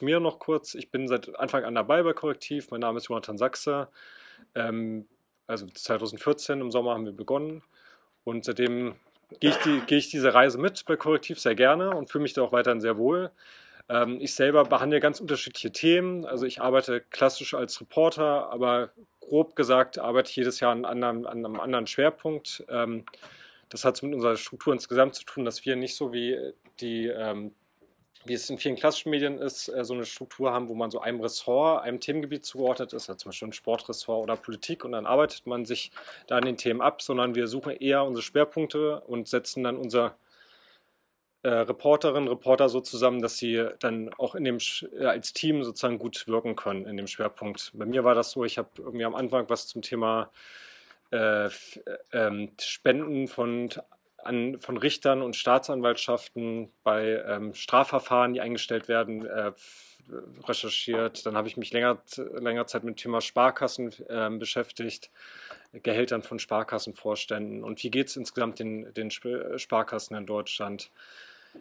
zu mir noch kurz. Ich bin seit Anfang an dabei bei Korrektiv. Mein Name ist Jonathan Sachse. Ähm, also 2014 im Sommer haben wir begonnen und seitdem gehe ich, die, gehe ich diese Reise mit bei Korrektiv sehr gerne und fühle mich da auch weiterhin sehr wohl. Ähm, ich selber behandle ganz unterschiedliche Themen. Also ich arbeite klassisch als Reporter, aber grob gesagt arbeite ich jedes Jahr an, anderen, an einem anderen Schwerpunkt. Ähm, das hat mit unserer Struktur insgesamt zu tun, dass wir nicht so wie die ähm, wie es in vielen klassischen Medien ist, äh, so eine Struktur haben, wo man so einem Ressort, einem Themengebiet zugeordnet ist, also zum Beispiel ein Sportressort oder Politik und dann arbeitet man sich da an den Themen ab, sondern wir suchen eher unsere Schwerpunkte und setzen dann unser äh, Reporterinnen, Reporter so zusammen, dass sie dann auch in dem äh, als Team sozusagen gut wirken können in dem Schwerpunkt. Bei mir war das so, ich habe irgendwie am Anfang was zum Thema äh, äh, Spenden von an, von Richtern und Staatsanwaltschaften bei ähm, Strafverfahren, die eingestellt werden, äh, recherchiert. Dann habe ich mich länger, länger Zeit mit dem Thema Sparkassen äh, beschäftigt, Gehältern von Sparkassenvorständen und wie geht es insgesamt den, den Sparkassen in Deutschland.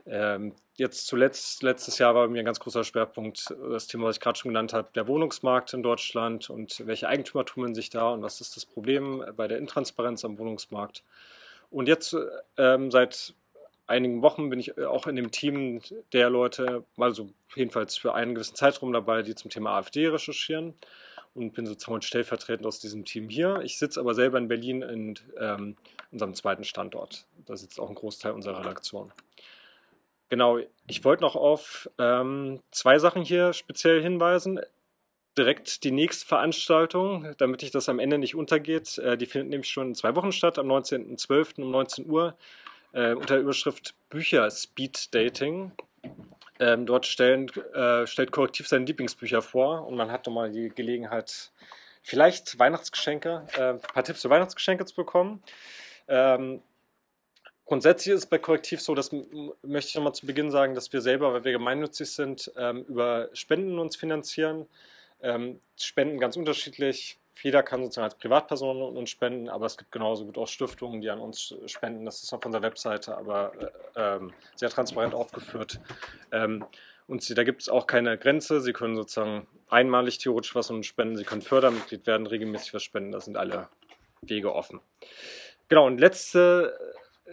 Ähm, jetzt zuletzt, letztes Jahr war bei mir ein ganz großer Schwerpunkt das Thema, was ich gerade schon genannt habe, der Wohnungsmarkt in Deutschland und welche Eigentümer tummeln sich da und was ist das Problem bei der Intransparenz am Wohnungsmarkt. Und jetzt ähm, seit einigen Wochen bin ich äh, auch in dem Team der Leute, mal so jedenfalls für einen gewissen Zeitraum dabei, die zum Thema AfD recherchieren und bin sozusagen stellvertretend aus diesem Team hier. Ich sitze aber selber in Berlin in ähm, unserem zweiten Standort. Da sitzt auch ein Großteil unserer Redaktion. Genau, ich wollte noch auf ähm, zwei Sachen hier speziell hinweisen direkt die nächste Veranstaltung, damit ich das am Ende nicht untergeht. Äh, die findet nämlich schon in zwei Wochen statt, am 19.12. um 19 Uhr, äh, unter der Überschrift Bücher Speed Dating. Ähm, dort stellen, äh, stellt Korrektiv seine Lieblingsbücher vor und man hat nochmal die Gelegenheit, vielleicht Weihnachtsgeschenke, ein paar Tipps für Weihnachtsgeschenke zu bekommen. Ähm, Grundsätzlich ist es bei Korrektiv so, das möchte ich nochmal zu Beginn sagen, dass wir selber, weil wir gemeinnützig sind, ähm, über Spenden uns finanzieren. Ähm, Spenden ganz unterschiedlich. Jeder kann sozusagen als Privatperson uns spenden, aber es gibt genauso gut auch Stiftungen, die an uns spenden. Das ist auf unserer Webseite aber äh, ähm, sehr transparent aufgeführt. Ähm, und sie, da gibt es auch keine Grenze. Sie können sozusagen einmalig theoretisch was uns spenden. Sie können Fördermitglied werden, regelmäßig was spenden. Da sind alle Wege offen. Genau, und letzte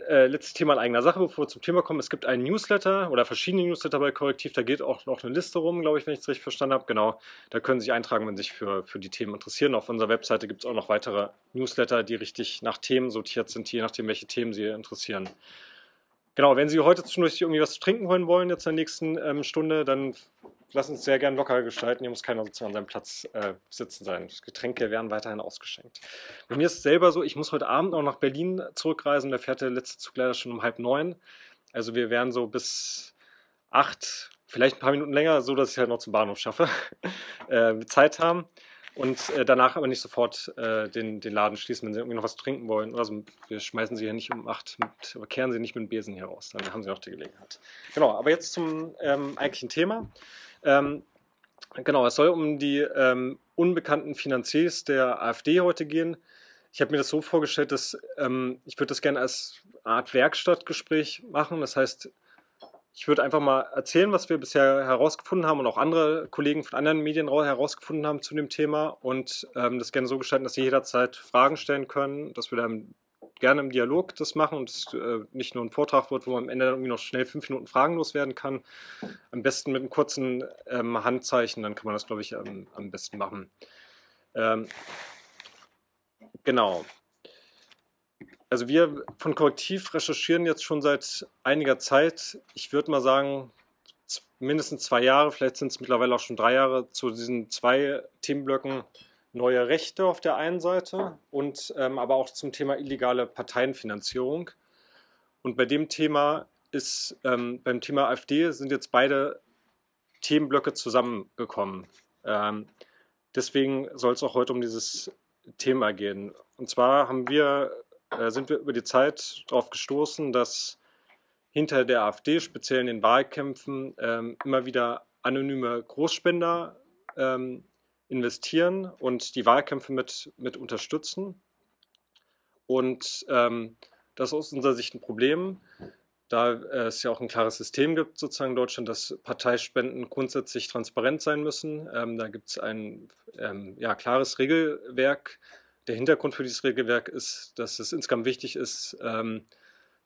äh, letztes Thema in eigener Sache, bevor wir zum Thema kommen. Es gibt einen Newsletter oder verschiedene Newsletter bei Korrektiv. Da geht auch noch eine Liste rum, glaube ich, wenn ich es richtig verstanden habe. Genau, da können Sie sich eintragen, wenn Sie sich für, für die Themen interessieren. Auf unserer Webseite gibt es auch noch weitere Newsletter, die richtig nach Themen sortiert sind, je nachdem, welche Themen Sie interessieren. Genau, wenn Sie heute zwischendurch irgendwie was zu trinken holen wollen, jetzt in der nächsten ähm, Stunde, dann lassen Sie es sehr gerne locker gestalten. Hier muss keiner sozusagen an seinem Platz äh, sitzen sein. Getränke werden weiterhin ausgeschenkt. Bei mir ist es selber so, ich muss heute Abend noch nach Berlin zurückreisen. Da fährt der letzte Zug leider schon um halb neun. Also wir werden so bis acht, vielleicht ein paar Minuten länger, so dass ich halt noch zum Bahnhof schaffe, äh, Zeit haben und äh, danach aber nicht sofort äh, den, den Laden schließen, wenn sie irgendwie noch was trinken wollen. Also wir schmeißen sie ja nicht um acht, mit, aber kehren sie nicht mit dem Besen hier raus. Dann haben sie noch die Gelegenheit. Genau, aber jetzt zum ähm, eigentlichen Thema. Ähm, genau, es soll um die ähm, unbekannten Finanziers der AfD heute gehen. Ich habe mir das so vorgestellt, dass ähm, ich würde das gerne als Art Werkstattgespräch machen. Das heißt, ich würde einfach mal erzählen, was wir bisher herausgefunden haben und auch andere Kollegen von anderen Medien herausgefunden haben zu dem Thema und ähm, das gerne so gestalten, dass Sie jederzeit Fragen stellen können, dass wir dann gerne im Dialog das machen und es äh, nicht nur ein Vortrag wird, wo man am Ende irgendwie noch schnell fünf Minuten Fragen loswerden kann. Am besten mit einem kurzen ähm, Handzeichen, dann kann man das, glaube ich, ähm, am besten machen. Ähm, genau. Also wir von Korrektiv recherchieren jetzt schon seit einiger Zeit. Ich würde mal sagen, mindestens zwei Jahre, vielleicht sind es mittlerweile auch schon drei Jahre, zu diesen zwei Themenblöcken neue Rechte auf der einen Seite und ähm, aber auch zum Thema illegale Parteienfinanzierung. Und bei dem Thema ist, ähm, beim Thema AfD sind jetzt beide Themenblöcke zusammengekommen. Ähm, deswegen soll es auch heute um dieses Thema gehen. Und zwar haben wir äh, sind wir über die Zeit darauf gestoßen, dass hinter der AfD, speziell in den Wahlkämpfen, ähm, immer wieder anonyme Großspender ähm, investieren und die Wahlkämpfe mit, mit unterstützen. Und ähm, das ist aus unserer Sicht ein Problem. da äh, es ja auch ein klares System gibt, sozusagen in Deutschland, dass Parteispenden grundsätzlich transparent sein müssen. Ähm, da gibt es ein ähm, ja, klares Regelwerk. Der Hintergrund für dieses Regelwerk ist, dass es insgesamt wichtig ist, ähm,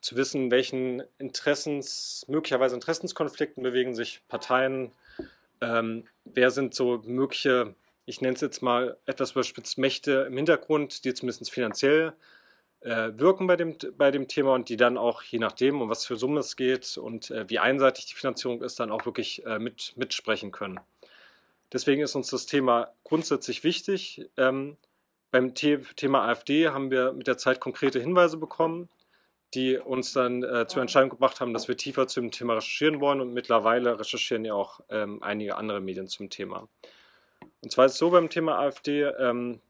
zu wissen, welchen Interessens, möglicherweise Interessenskonflikten bewegen sich Parteien, ähm, wer sind so mögliche, ich nenne es jetzt mal etwas überspitzt, Mächte im Hintergrund, die zumindest finanziell äh, wirken bei dem, bei dem Thema und die dann auch, je nachdem, um was für Summe es geht und äh, wie einseitig die Finanzierung ist, dann auch wirklich äh, mit, mitsprechen können. Deswegen ist uns das Thema grundsätzlich wichtig. Ähm, beim The Thema AfD haben wir mit der Zeit konkrete Hinweise bekommen, die uns dann äh, zur Entscheidung gebracht haben, dass wir tiefer zum Thema recherchieren wollen und mittlerweile recherchieren ja auch ähm, einige andere Medien zum Thema. Und zwar ist es so beim Thema AfD, ähm,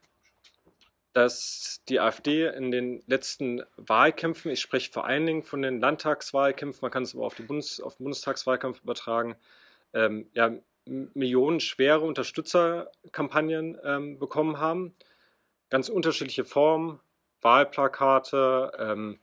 dass die AfD in den letzten Wahlkämpfen, ich spreche vor allen Dingen von den Landtagswahlkämpfen, man kann es aber auf, die Bundes-, auf den Bundestagswahlkampf übertragen, ähm, ja, millionenschwere Unterstützerkampagnen ähm, bekommen haben. Ganz unterschiedliche Formen, Wahlplakate, ähm,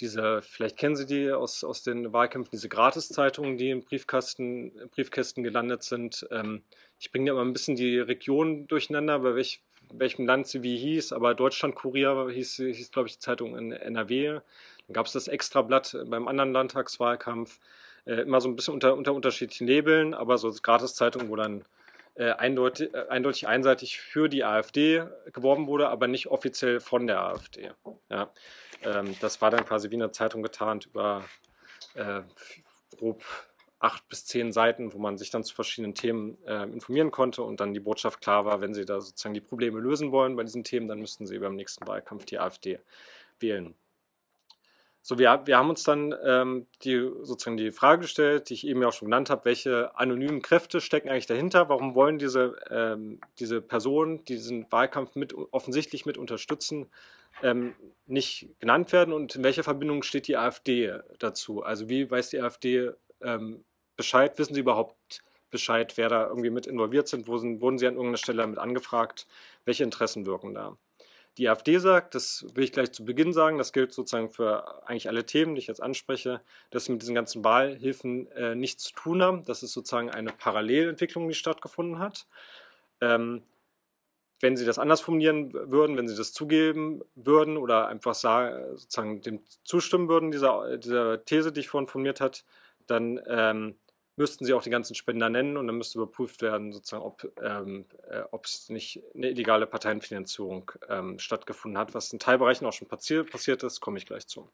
diese, vielleicht kennen Sie die aus, aus den Wahlkämpfen, diese Gratiszeitungen, die im Briefkasten, Briefkästen gelandet sind. Ähm, ich bringe ja immer ein bisschen die Region durcheinander, bei welch, welchem Land sie wie hieß, aber Deutschland-Kurier hieß, hieß glaube ich, die Zeitung in NRW. Dann gab es das Extrablatt beim anderen Landtagswahlkampf. Äh, immer so ein bisschen unter, unter unterschiedlichen Labeln, aber so Gratiszeitung, wo dann äh, eindeutig, äh, eindeutig einseitig für die AfD geworben wurde, aber nicht offiziell von der AfD. Ja. Ähm, das war dann quasi wie eine Zeitung getarnt über äh, grob acht bis zehn Seiten, wo man sich dann zu verschiedenen Themen äh, informieren konnte und dann die Botschaft klar war, wenn Sie da sozusagen die Probleme lösen wollen bei diesen Themen, dann müssten Sie beim nächsten Wahlkampf die AfD wählen. So, wir, wir haben uns dann ähm, die, sozusagen die Frage gestellt, die ich eben ja auch schon genannt habe, welche anonymen Kräfte stecken eigentlich dahinter? Warum wollen diese, ähm, diese Personen, die diesen Wahlkampf mit, offensichtlich mit unterstützen, ähm, nicht genannt werden? Und in welcher Verbindung steht die AfD dazu? Also wie weiß die AfD ähm, Bescheid? Wissen Sie überhaupt Bescheid, wer da irgendwie mit involviert sind? Wurden Sie an irgendeiner Stelle damit angefragt? Welche Interessen wirken da? Die AfD sagt, das will ich gleich zu Beginn sagen, das gilt sozusagen für eigentlich alle Themen, die ich jetzt anspreche, dass sie mit diesen ganzen Wahlhilfen äh, nichts zu tun haben. Das ist sozusagen eine Parallelentwicklung, die stattgefunden hat. Ähm, wenn sie das anders formulieren würden, wenn sie das zugeben würden oder einfach sagen, sozusagen dem zustimmen würden, dieser, dieser These, die ich vorhin formuliert habe, dann ähm, müssten sie auch die ganzen Spender nennen und dann müsste überprüft werden, sozusagen, ob ähm, äh, es nicht eine illegale Parteienfinanzierung ähm, stattgefunden hat, was in Teilbereichen auch schon passi passiert ist, komme ich gleich zu.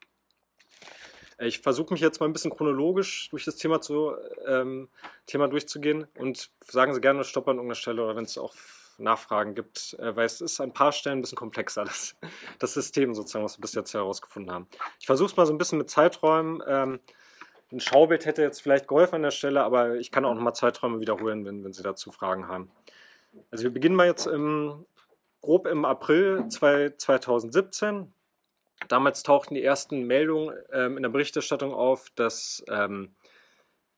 Äh, ich versuche mich jetzt mal ein bisschen chronologisch durch das Thema, zu, ähm, Thema durchzugehen und sagen Sie gerne Stopp an irgendeiner Stelle oder wenn es auch Nachfragen gibt, äh, weil es ist an ein paar Stellen ein bisschen komplexer, das, das System sozusagen, was wir bis jetzt herausgefunden haben. Ich versuche es mal so ein bisschen mit Zeiträumen. Ähm, ein Schaubild hätte jetzt vielleicht geholfen an der Stelle, aber ich kann auch nochmal Zeiträume wiederholen, wenn, wenn Sie dazu Fragen haben. Also wir beginnen mal jetzt im, grob im April 2017. Damals tauchten die ersten Meldungen ähm, in der Berichterstattung auf, dass ähm,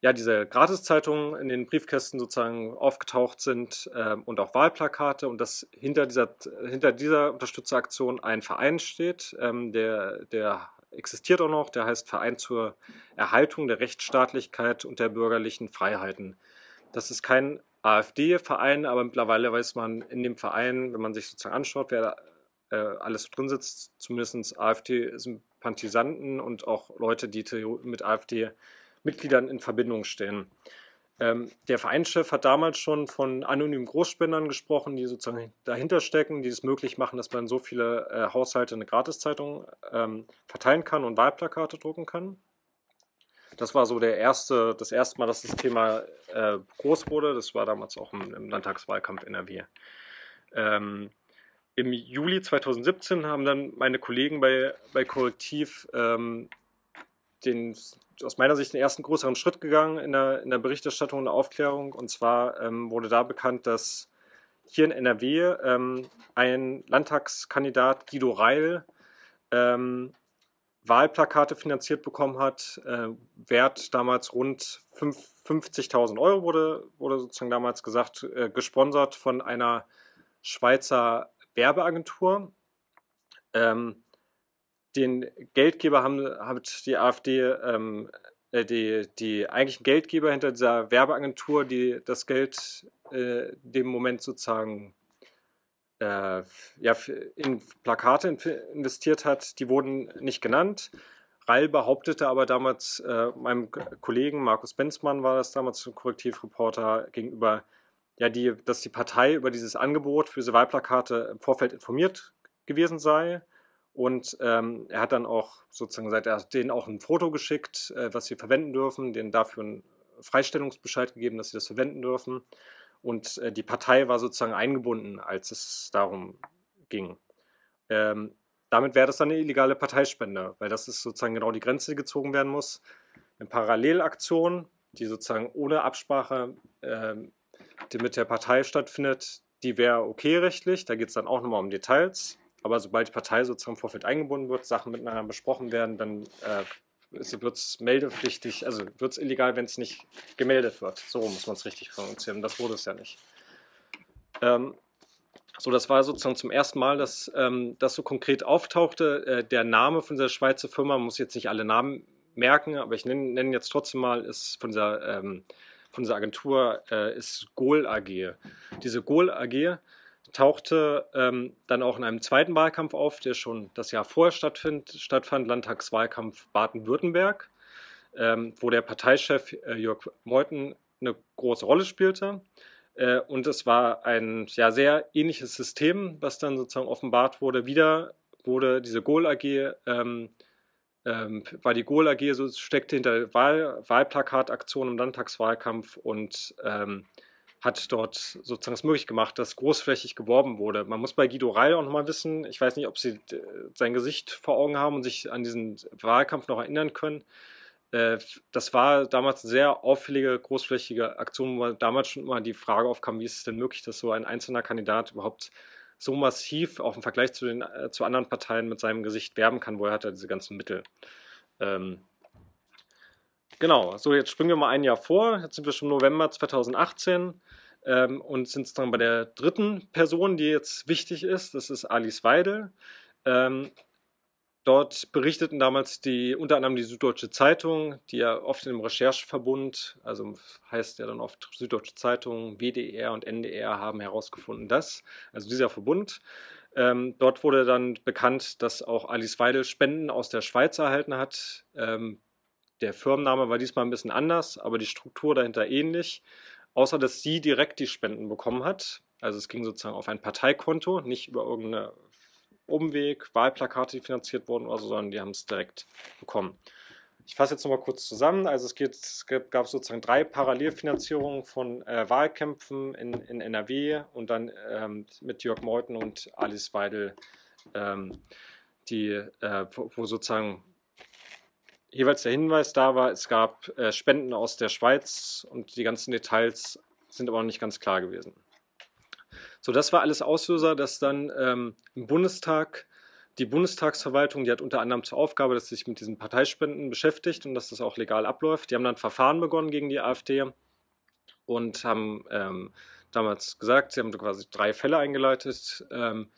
ja, diese Gratiszeitungen in den Briefkästen sozusagen aufgetaucht sind ähm, und auch Wahlplakate und dass hinter dieser, hinter dieser Unterstützeraktion ein Verein steht, ähm, der, der existiert auch noch, der heißt Verein zur Erhaltung der Rechtsstaatlichkeit und der bürgerlichen Freiheiten. Das ist kein AfD-Verein, aber mittlerweile weiß man in dem Verein, wenn man sich sozusagen anschaut, wer äh, alles drin sitzt, zumindest AfD-Sympathisanten und auch Leute, die mit AfD-Mitgliedern in Verbindung stehen. Ähm, der Vereinschef hat damals schon von anonymen Großspendern gesprochen, die sozusagen dahinter stecken, die es möglich machen, dass man so viele äh, Haushalte eine Gratiszeitung ähm, verteilen kann und Wahlplakate drucken kann. Das war so der erste, das erste Mal, dass das Thema äh, groß wurde. Das war damals auch im, im Landtagswahlkampf NRW. Ähm, Im Juli 2017 haben dann meine Kollegen bei, bei Korrektiv ähm, den aus meiner Sicht den ersten größeren Schritt gegangen in der, in der Berichterstattung und Aufklärung. Und zwar ähm, wurde da bekannt, dass hier in NRW ähm, ein Landtagskandidat Guido Reil ähm, Wahlplakate finanziert bekommen hat. Äh, Wert damals rund 50.000 Euro wurde, wurde sozusagen damals gesagt, äh, gesponsert von einer Schweizer Werbeagentur. Ähm, den Geldgeber haben, hat die AfD ähm, äh, die, die eigentlichen Geldgeber hinter dieser Werbeagentur, die das Geld äh, dem Moment sozusagen äh, ja, in Plakate investiert hat, die wurden nicht genannt. Rall behauptete aber damals äh, meinem Kollegen Markus Benzmann war das damals ein Korrektivreporter gegenüber, ja, die, dass die Partei über dieses Angebot für diese Wahlplakate im Vorfeld informiert gewesen sei. Und ähm, er hat dann auch sozusagen gesagt, er hat denen auch ein Foto geschickt, äh, was sie verwenden dürfen, denen dafür einen Freistellungsbescheid gegeben, dass sie das verwenden dürfen. Und äh, die Partei war sozusagen eingebunden, als es darum ging. Ähm, damit wäre das dann eine illegale Parteispende, weil das ist sozusagen genau die Grenze, die gezogen werden muss. Eine Parallelaktion, die sozusagen ohne Absprache äh, mit der Partei stattfindet, die wäre okay rechtlich. Da geht es dann auch nochmal um Details. Aber sobald die Partei sozusagen im Vorfeld eingebunden wird, Sachen miteinander besprochen werden, dann äh, wird es meldepflichtig, also wird es illegal, wenn es nicht gemeldet wird. So muss man es richtig pronuncieren. Das wurde es ja nicht. Ähm, so, das war sozusagen zum ersten Mal, dass ähm, das so konkret auftauchte. Äh, der Name von dieser Schweizer Firma, man muss jetzt nicht alle Namen merken, aber ich nenne, nenne jetzt trotzdem mal, ist von dieser, ähm, von dieser Agentur äh, ist Goal AG. Diese Goal AG tauchte ähm, dann auch in einem zweiten Wahlkampf auf, der schon das Jahr vorher stattfand, stattfand Landtagswahlkampf Baden-Württemberg, ähm, wo der Parteichef äh, Jörg Meuthen eine große Rolle spielte. Äh, und es war ein ja, sehr ähnliches System, was dann sozusagen offenbart wurde. Wieder wurde diese Goal AG, ähm, ähm, war die Goal AG so steckte hinter Wahl, Wahlplakataktionen im Landtagswahlkampf und ähm, hat dort sozusagen es möglich gemacht, dass großflächig geworben wurde. Man muss bei Guido Reil auch nochmal wissen, ich weiß nicht, ob Sie äh, sein Gesicht vor Augen haben und sich an diesen Wahlkampf noch erinnern können. Äh, das war damals eine sehr auffällige, großflächige Aktion, wo damals schon immer die Frage aufkam, wie ist es denn möglich, dass so ein einzelner Kandidat überhaupt so massiv auch im Vergleich zu, den, äh, zu anderen Parteien mit seinem Gesicht werben kann, woher hat er diese ganzen Mittel. Ähm, genau, so jetzt springen wir mal ein Jahr vor, jetzt sind wir schon November 2018 ähm, und sind dann bei der dritten Person, die jetzt wichtig ist, das ist Alice Weidel. Ähm, Dort berichteten damals die, unter anderem die Süddeutsche Zeitung, die ja oft im Rechercheverbund, also heißt ja dann oft Süddeutsche Zeitung, WDR und NDR haben herausgefunden, dass, also dieser Verbund, ähm, dort wurde dann bekannt, dass auch Alice Weidel Spenden aus der Schweiz erhalten hat. Ähm, der Firmenname war diesmal ein bisschen anders, aber die Struktur dahinter ähnlich, außer dass sie direkt die Spenden bekommen hat. Also es ging sozusagen auf ein Parteikonto, nicht über irgendeine Umweg, Wahlplakate, die finanziert wurden oder so, sondern die haben es direkt bekommen. Ich fasse jetzt nochmal kurz zusammen. Also es, geht, es gab sozusagen drei Parallelfinanzierungen von äh, Wahlkämpfen in, in, NRW und dann ähm, mit Jörg Meuthen und Alice Weidel, ähm, die, äh, wo, wo, sozusagen jeweils der Hinweis da war, es gab äh, Spenden aus der Schweiz und die ganzen Details sind aber noch nicht ganz klar gewesen. So, das war alles Auslöser, dass dann ähm, im Bundestag die Bundestagsverwaltung, die hat unter anderem zur Aufgabe, dass sie sich mit diesen Parteispenden beschäftigt und dass das auch legal abläuft. Die haben dann Verfahren begonnen gegen die AfD und haben ähm, damals gesagt, sie haben quasi drei Fälle eingeleitet. Ähm,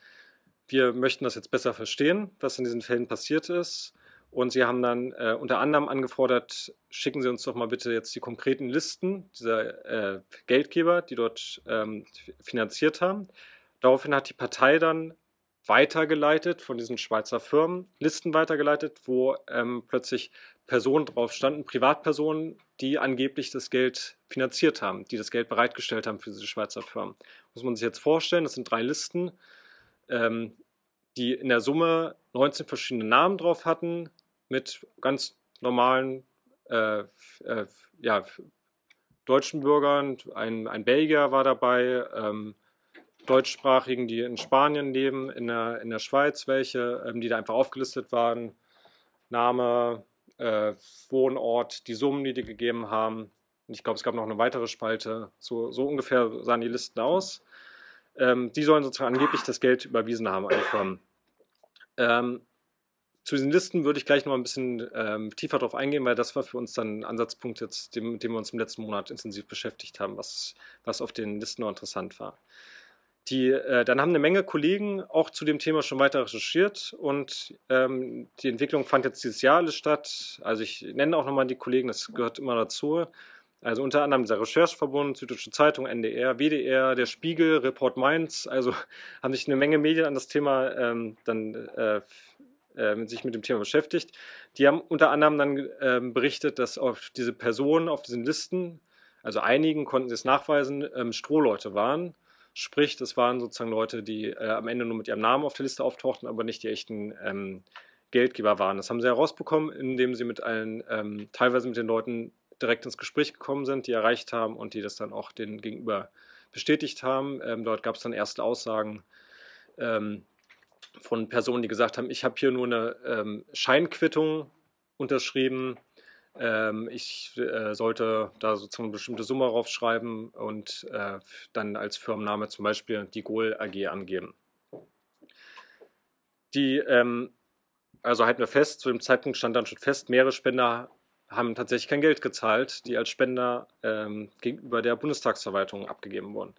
wir möchten das jetzt besser verstehen, was in diesen Fällen passiert ist. Und sie haben dann äh, unter anderem angefordert, schicken Sie uns doch mal bitte jetzt die konkreten Listen dieser äh, Geldgeber, die dort ähm, finanziert haben. Daraufhin hat die Partei dann weitergeleitet von diesen Schweizer Firmen, Listen weitergeleitet, wo ähm, plötzlich Personen drauf standen, Privatpersonen, die angeblich das Geld finanziert haben, die das Geld bereitgestellt haben für diese Schweizer Firmen. Muss man sich jetzt vorstellen, das sind drei Listen, ähm, die in der Summe 19 verschiedene Namen drauf hatten, mit ganz normalen äh, äh, ja, deutschen Bürgern. Ein, ein Belgier war dabei, ähm, deutschsprachigen, die in Spanien leben, in der, in der Schweiz welche, ähm, die da einfach aufgelistet waren. Name, äh, Wohnort, die Summen, die die gegeben haben. Und ich glaube, es gab noch eine weitere Spalte. So, so ungefähr sahen die Listen aus. Ähm, die sollen sozusagen angeblich das Geld überwiesen haben. Ähm, zu diesen Listen würde ich gleich noch ein bisschen ähm, tiefer drauf eingehen, weil das war für uns dann ein Ansatzpunkt, jetzt, dem, mit dem wir uns im letzten Monat intensiv beschäftigt haben, was, was auf den Listen noch interessant war. die, äh, dann haben eine Menge Kollegen auch zu dem Thema schon weiter recherchiert und ähm, die Entwicklung fand jetzt dieses Jahr alles statt. Also ich nenne auch nochmal die Kollegen, das gehört immer dazu. Also unter anderem dieser Rechercheverbund, Süddeutsche Zeitung, NDR, WDR, der Spiegel, Report Mainz. Also haben sich eine Menge Medien an das Thema ähm, dann äh, äh, sich mit dem Thema beschäftigt. Die haben unter anderem dann äh, berichtet, dass auf diese Personen auf diesen Listen, also einigen konnten sie es nachweisen, ähm, Strohleute waren. Sprich, das waren sozusagen Leute, die äh, am Ende nur mit ihrem Namen auf der Liste auftauchten, aber nicht die echten ähm, Geldgeber waren. Das haben sie herausbekommen, indem sie mit allen, ähm, teilweise mit den Leuten direkt ins Gespräch gekommen sind, die erreicht haben und die das dann auch den Gegenüber bestätigt haben. Ähm, dort gab es dann erste Aussagen ähm, von Personen, die gesagt haben, ich habe hier nur eine ähm, Scheinquittung unterschrieben. Ähm, ich äh, sollte da sozusagen eine bestimmte Summe raufschreiben und äh, dann als Firmenname zum Beispiel die Goal AG angeben. Die, ähm, also halten wir fest, zu dem Zeitpunkt stand dann schon fest, mehrere Spender haben tatsächlich kein Geld gezahlt, die als Spender ähm, gegenüber der Bundestagsverwaltung abgegeben wurden.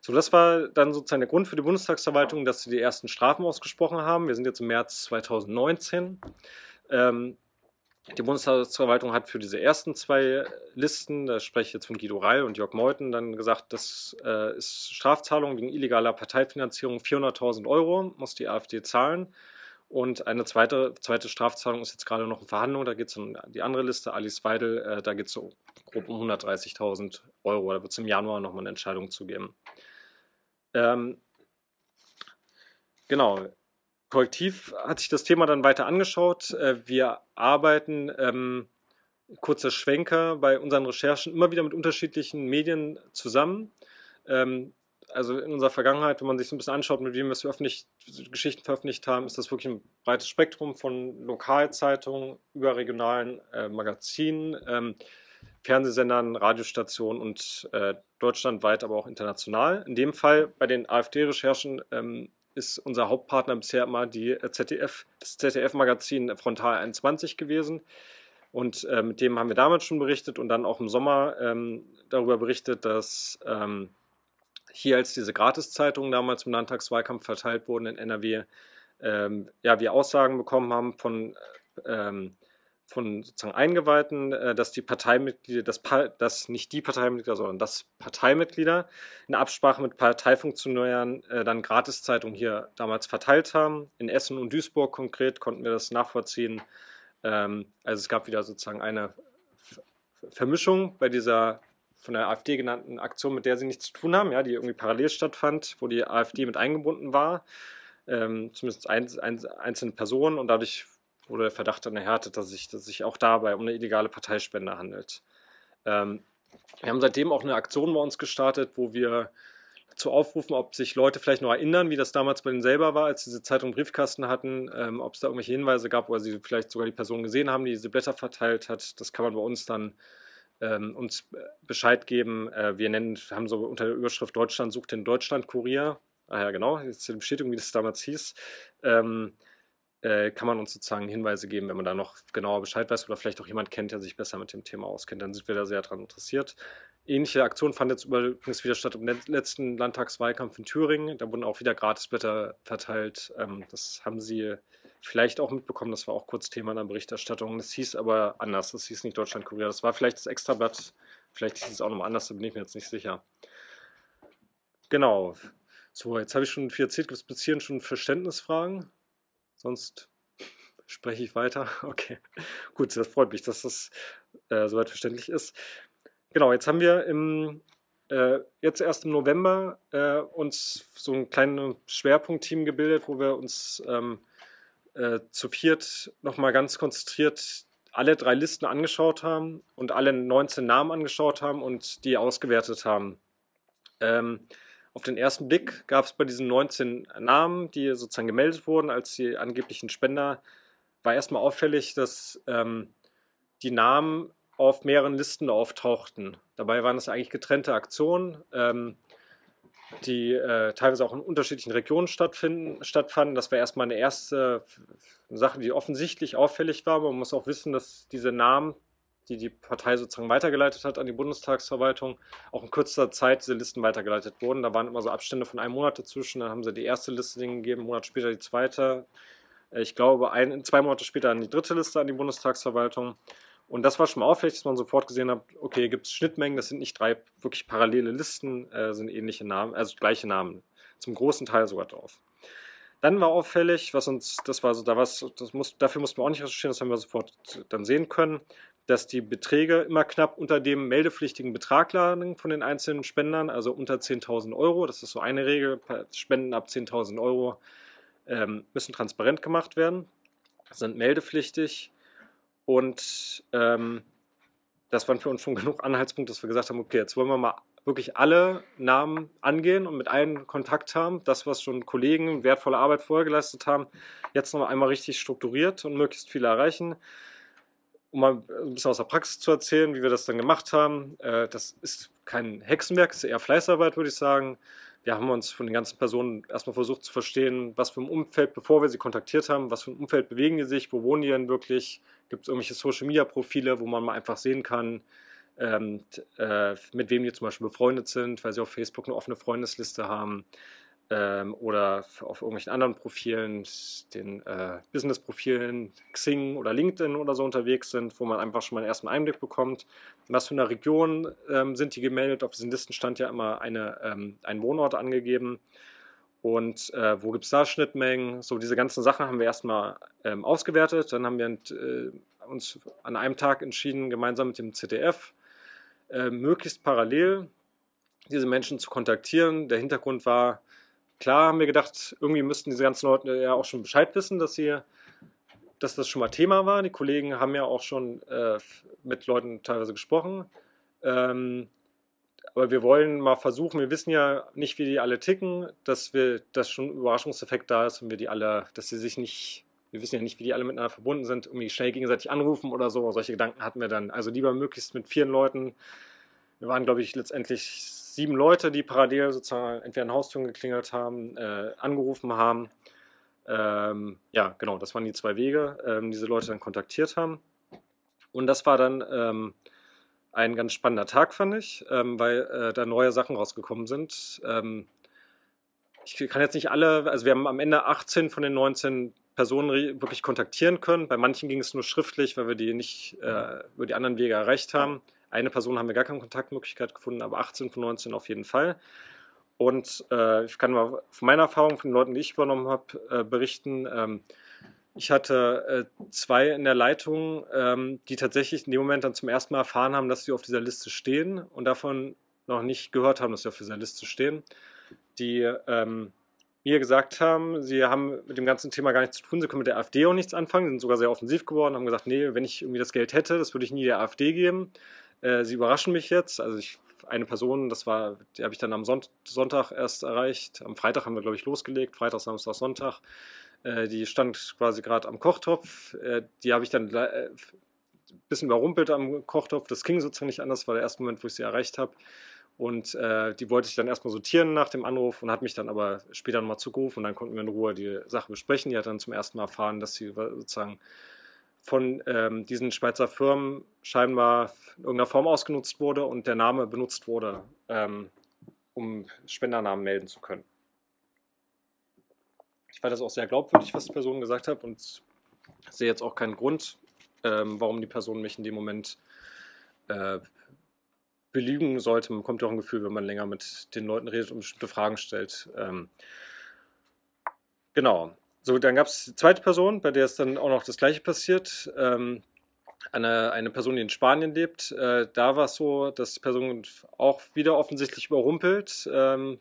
So, das war dann sozusagen der Grund für die Bundestagsverwaltung, dass sie die ersten Strafen ausgesprochen haben. Wir sind jetzt im März 2019. Ähm, die Bundestagsverwaltung hat für diese ersten zwei Listen, da spreche ich jetzt von Guido Reil und Jörg Meuthen, dann gesagt, das äh, ist Strafzahlung wegen illegaler Parteifinanzierung 400.000 Euro, muss die AfD zahlen. Und eine zweite, zweite Strafzahlung ist jetzt gerade noch in Verhandlung. Da geht es um die andere Liste, Alice Weidel. Äh, da geht es so grob um 130.000 Euro. Da wird es im Januar nochmal eine Entscheidung zu geben. Ähm, genau. Korrektiv hat sich das Thema dann weiter angeschaut. Äh, wir arbeiten, ähm, kurzer Schwenker, bei unseren Recherchen immer wieder mit unterschiedlichen Medien zusammen. Ähm, also in unserer Vergangenheit, wenn man sich so ein bisschen anschaut, mit wem wir öffentlich, Geschichten veröffentlicht haben, ist das wirklich ein breites Spektrum von Lokalzeitungen, überregionalen äh, Magazinen, ähm, Fernsehsendern, Radiostationen und äh, deutschlandweit, aber auch international. In dem Fall bei den AfD-Recherchen ähm, ist unser Hauptpartner bisher immer die äh, ZDF, das ZDF-Magazin Frontal 21 gewesen. Und äh, mit dem haben wir damals schon berichtet und dann auch im Sommer ähm, darüber berichtet, dass ähm, hier als diese Gratiszeitungen damals im Landtagswahlkampf verteilt wurden in NRW, ähm, ja, wir Aussagen bekommen haben von, ähm, von sozusagen Eingeweihten, äh, dass die Parteimitglieder, dass, dass nicht die Parteimitglieder, sondern dass Parteimitglieder in Absprache mit Parteifunktionären äh, dann Gratiszeitungen hier damals verteilt haben. In Essen und Duisburg konkret konnten wir das nachvollziehen. Ähm, also es gab wieder sozusagen eine Vermischung bei dieser von der AfD genannten Aktion, mit der sie nichts zu tun haben, ja, die irgendwie parallel stattfand, wo die AfD mit eingebunden war, ähm, zumindest ein, ein, einzelne Personen und dadurch wurde der Verdacht dann erhärtet, dass sich, dass sich auch dabei um eine illegale Parteispende handelt. Ähm, wir haben seitdem auch eine Aktion bei uns gestartet, wo wir dazu aufrufen, ob sich Leute vielleicht noch erinnern, wie das damals bei denen selber war, als diese Zeitung Briefkasten hatten, ähm, ob es da irgendwelche Hinweise gab, oder sie vielleicht sogar die Person gesehen haben, die diese Blätter verteilt hat. Das kann man bei uns dann ähm, uns Bescheid geben. Äh, wir nennen, haben so unter der Überschrift Deutschland sucht den Deutschland-Kurier. Ah ja, genau, jetzt die Bestätigung, wie das damals hieß. Ähm, äh, kann man uns sozusagen Hinweise geben, wenn man da noch genauer Bescheid weiß oder vielleicht auch jemand kennt, der sich besser mit dem Thema auskennt. Dann sind wir da sehr daran interessiert. Ähnliche Aktion fand jetzt übrigens wieder statt im letzten Landtagswahlkampf in Thüringen. Da wurden auch wieder Gratisblätter verteilt. Ähm, das haben Sie vielleicht auch mitbekommen, das war auch kurz Thema in der Berichterstattung. Das hieß aber anders, das hieß nicht Deutschland-Kurier. Das war vielleicht das Extrablatt, vielleicht hieß es auch nochmal anders, da bin ich mir jetzt nicht sicher. Genau. So, jetzt habe ich schon viel erzählt. Gibt es bis hierhin schon Verständnisfragen? Sonst spreche ich weiter. Okay, gut, das freut mich, dass das äh, soweit verständlich ist. Genau, jetzt haben wir im, äh, jetzt erst im November äh, uns so ein kleines Schwerpunktteam gebildet, wo wir uns ähm, äh, zu viert nochmal ganz konzentriert alle drei Listen angeschaut haben und alle 19 Namen angeschaut haben und die ausgewertet haben. Ähm, auf den ersten Blick gab es bei diesen 19 Namen, die sozusagen gemeldet wurden als die angeblichen Spender, war erstmal auffällig, dass ähm, die Namen auf mehreren Listen auftauchten. Dabei waren es eigentlich getrennte Aktionen. Ähm, die äh, teilweise auch in unterschiedlichen Regionen stattfinden, stattfanden. Das war erstmal eine erste Sache, die offensichtlich auffällig war. Man muss auch wissen, dass diese Namen die die Partei sozusagen weitergeleitet hat an die Bundestagsverwaltung, auch in kürzester Zeit diese Listen weitergeleitet wurden. Da waren immer so Abstände von einem Monat dazwischen. Dann haben sie die erste Liste gegeben, einen Monat später die zweite. Äh, ich glaube, ein, zwei Monate später an die dritte Liste an die Bundestagsverwaltung. Und das war schon mal auffällig, dass man sofort gesehen hat, okay, gibt es Schnittmengen, das sind nicht drei wirklich parallele Listen, äh, sind ähnliche Namen, also gleiche Namen, zum großen Teil sogar drauf. Dann war auffällig, was uns, das war so, da was, das muss, dafür mussten wir auch nicht recherchieren, das haben wir sofort dann sehen können, dass die Beträge immer knapp unter dem meldepflichtigen Betrag lagen von den einzelnen Spendern, also unter 10.000 Euro. Das ist so eine Regel. Spenden ab 10.000 Euro ähm, müssen transparent gemacht werden, sind meldepflichtig. Und ähm, das waren für uns schon genug Anhaltspunkte, dass wir gesagt haben, okay, jetzt wollen wir mal wirklich alle Namen angehen und mit allen Kontakt haben. Das, was schon Kollegen wertvolle Arbeit vorher geleistet haben, jetzt noch einmal richtig strukturiert und möglichst viele erreichen. Um mal ein bisschen aus der Praxis zu erzählen, wie wir das dann gemacht haben. Äh, das ist kein Hexenwerk, ist eher Fleißarbeit, würde ich sagen. Wir haben uns von den ganzen Personen erstmal versucht zu verstehen, was für ein Umfeld, bevor wir sie kontaktiert haben, was für ein Umfeld bewegen die sich, wo wohnen die denn wirklich, gibt es irgendwelche Social-Media-Profile, wo man mal einfach sehen kann, ähm, äh, mit wem die zum Beispiel befreundet sind, weil sie auf Facebook eine offene Freundesliste haben ähm, oder auf irgendwelchen anderen Profilen, den äh, Business-Profilen, Xing oder LinkedIn oder so unterwegs sind, wo man einfach schon mal einen ersten Einblick bekommt. Was für eine Region ähm, sind die gemeldet? Auf diesen Listen stand ja immer eine, ähm, ein Wohnort angegeben. Und äh, wo gibt es da Schnittmengen? So, diese ganzen Sachen haben wir erstmal ähm, ausgewertet. Dann haben wir äh, uns an einem Tag entschieden, gemeinsam mit dem ZDF, äh, möglichst parallel diese Menschen zu kontaktieren. Der Hintergrund war, klar haben wir gedacht, irgendwie müssten diese ganzen Leute ja auch schon Bescheid wissen, dass sie dass das schon mal Thema war. Die Kollegen haben ja auch schon äh, mit Leuten teilweise gesprochen. Ähm, aber wir wollen mal versuchen, wir wissen ja nicht, wie die alle ticken, dass wir, dass schon ein Überraschungseffekt da ist und wir die alle, dass sie sich nicht, wir wissen ja nicht, wie die alle miteinander verbunden sind, irgendwie schnell gegenseitig anrufen oder so. Solche Gedanken hatten wir dann. Also lieber möglichst mit vielen Leuten. Wir waren, glaube ich, letztendlich sieben Leute, die parallel sozusagen entweder an Haustüren geklingelt haben, äh, angerufen haben. Ähm, ja, genau, das waren die zwei Wege, ähm, diese Leute dann kontaktiert haben. Und das war dann ähm, ein ganz spannender Tag, fand ich, ähm, weil äh, da neue Sachen rausgekommen sind. Ähm, ich kann jetzt nicht alle, also wir haben am Ende 18 von den 19 Personen wirklich kontaktieren können. Bei manchen ging es nur schriftlich, weil wir die nicht äh, über die anderen Wege erreicht haben. Eine Person haben wir gar keine Kontaktmöglichkeit gefunden, aber 18 von 19 auf jeden Fall. Und äh, ich kann mal von meiner Erfahrung, von den Leuten, die ich übernommen habe, äh, berichten. Ähm, ich hatte äh, zwei in der Leitung, ähm, die tatsächlich in dem Moment dann zum ersten Mal erfahren haben, dass sie auf dieser Liste stehen und davon noch nicht gehört haben, dass sie auf dieser Liste stehen. Die ähm, mir gesagt haben, sie haben mit dem ganzen Thema gar nichts zu tun, sie können mit der AfD auch nichts anfangen, sind sogar sehr offensiv geworden, haben gesagt, nee, wenn ich irgendwie das Geld hätte, das würde ich nie der AfD geben. Äh, sie überraschen mich jetzt. Also ich, eine Person, das war, die habe ich dann am Sonntag erst erreicht. Am Freitag haben wir, glaube ich, losgelegt. Freitag, Samstag, Sonntag. Äh, die stand quasi gerade am Kochtopf. Äh, die habe ich dann ein bisschen überrumpelt am Kochtopf. Das ging sozusagen nicht anders, war der erste Moment, wo ich sie erreicht habe. Und die wollte ich dann erstmal sortieren nach dem Anruf und hat mich dann aber später nochmal zugerufen und dann konnten wir in Ruhe die Sache besprechen. Die hat dann zum ersten Mal erfahren, dass sie sozusagen von ähm, diesen Schweizer Firmen scheinbar in irgendeiner Form ausgenutzt wurde und der Name benutzt wurde, ähm, um Spendernamen melden zu können. Ich fand das auch sehr glaubwürdig, was die Person gesagt hat und sehe jetzt auch keinen Grund, ähm, warum die Person mich in dem Moment äh, belügen sollte. Man bekommt ja auch ein Gefühl, wenn man länger mit den Leuten redet und bestimmte Fragen stellt. Ähm, genau. So, dann gab es die zweite Person, bei der ist dann auch noch das Gleiche passiert. Ähm, eine, eine Person, die in Spanien lebt. Äh, da war es so, dass die Person auch wieder offensichtlich überrumpelt ähm,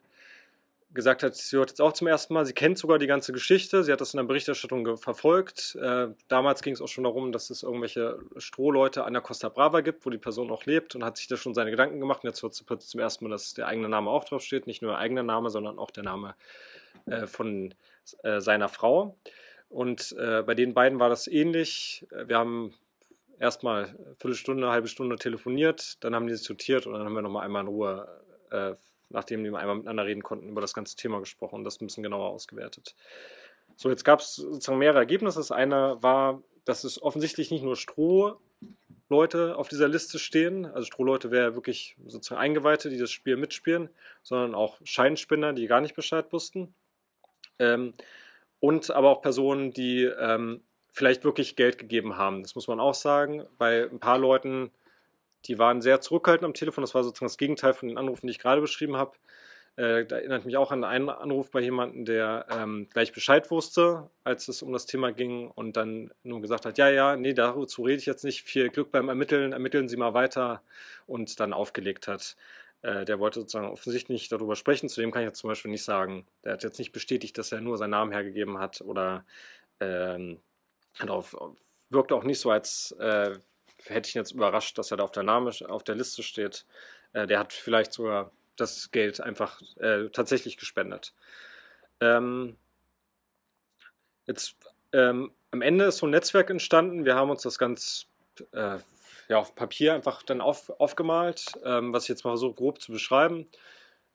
gesagt hat, sie hört jetzt auch zum ersten Mal. Sie kennt sogar die ganze Geschichte. Sie hat das in der Berichterstattung verfolgt. Äh, damals ging es auch schon darum, dass es irgendwelche Strohleute an der Costa Brava gibt, wo die Person auch lebt und hat sich da schon seine Gedanken gemacht. Und jetzt hört sie plötzlich zum ersten Mal, dass der eigene Name auch draufsteht. Nicht nur der eigene Name, sondern auch der Name äh, von äh, seiner Frau. Und äh, bei den beiden war das ähnlich. Wir haben erstmal eine Viertelstunde, eine halbe Stunde telefoniert, dann haben die diskutiert und dann haben wir nochmal einmal in Ruhe, äh, nachdem die einmal miteinander reden konnten, über das ganze Thema gesprochen und das ein bisschen genauer ausgewertet. So, jetzt gab es sozusagen mehrere Ergebnisse. Das eine war, dass es offensichtlich nicht nur Stroh Strohleute auf dieser Liste stehen. Also Strohleute wäre wirklich sozusagen Eingeweihte, die das Spiel mitspielen, sondern auch Scheinspinner, die gar nicht Bescheid wussten. Ähm, und aber auch Personen, die ähm, vielleicht wirklich Geld gegeben haben. Das muss man auch sagen. Bei ein paar Leuten, die waren sehr zurückhaltend am Telefon. Das war sozusagen das Gegenteil von den Anrufen, die ich gerade beschrieben habe. Äh, da erinnert mich auch an einen Anruf bei jemandem, der ähm, gleich Bescheid wusste, als es um das Thema ging und dann nur gesagt hat, ja, ja, nee, dazu rede ich jetzt nicht, viel Glück beim Ermitteln, ermitteln Sie mal weiter und dann aufgelegt hat. Äh, der wollte sozusagen offensichtlich nicht darüber sprechen, zu dem kann ich jetzt zum Beispiel nicht sagen. Der hat jetzt nicht bestätigt, dass er nur seinen Namen hergegeben hat oder ähm, auf, wirkt auch nicht so, als äh, hätte ich ihn jetzt überrascht, dass er da auf der, Name, auf der Liste steht. Äh, der hat vielleicht sogar das Geld einfach äh, tatsächlich gespendet. Ähm, jetzt ähm, am Ende ist so ein Netzwerk entstanden. Wir haben uns das ganz äh, ja, auf Papier einfach dann auf, aufgemalt, ähm, was ich jetzt mal so grob zu beschreiben.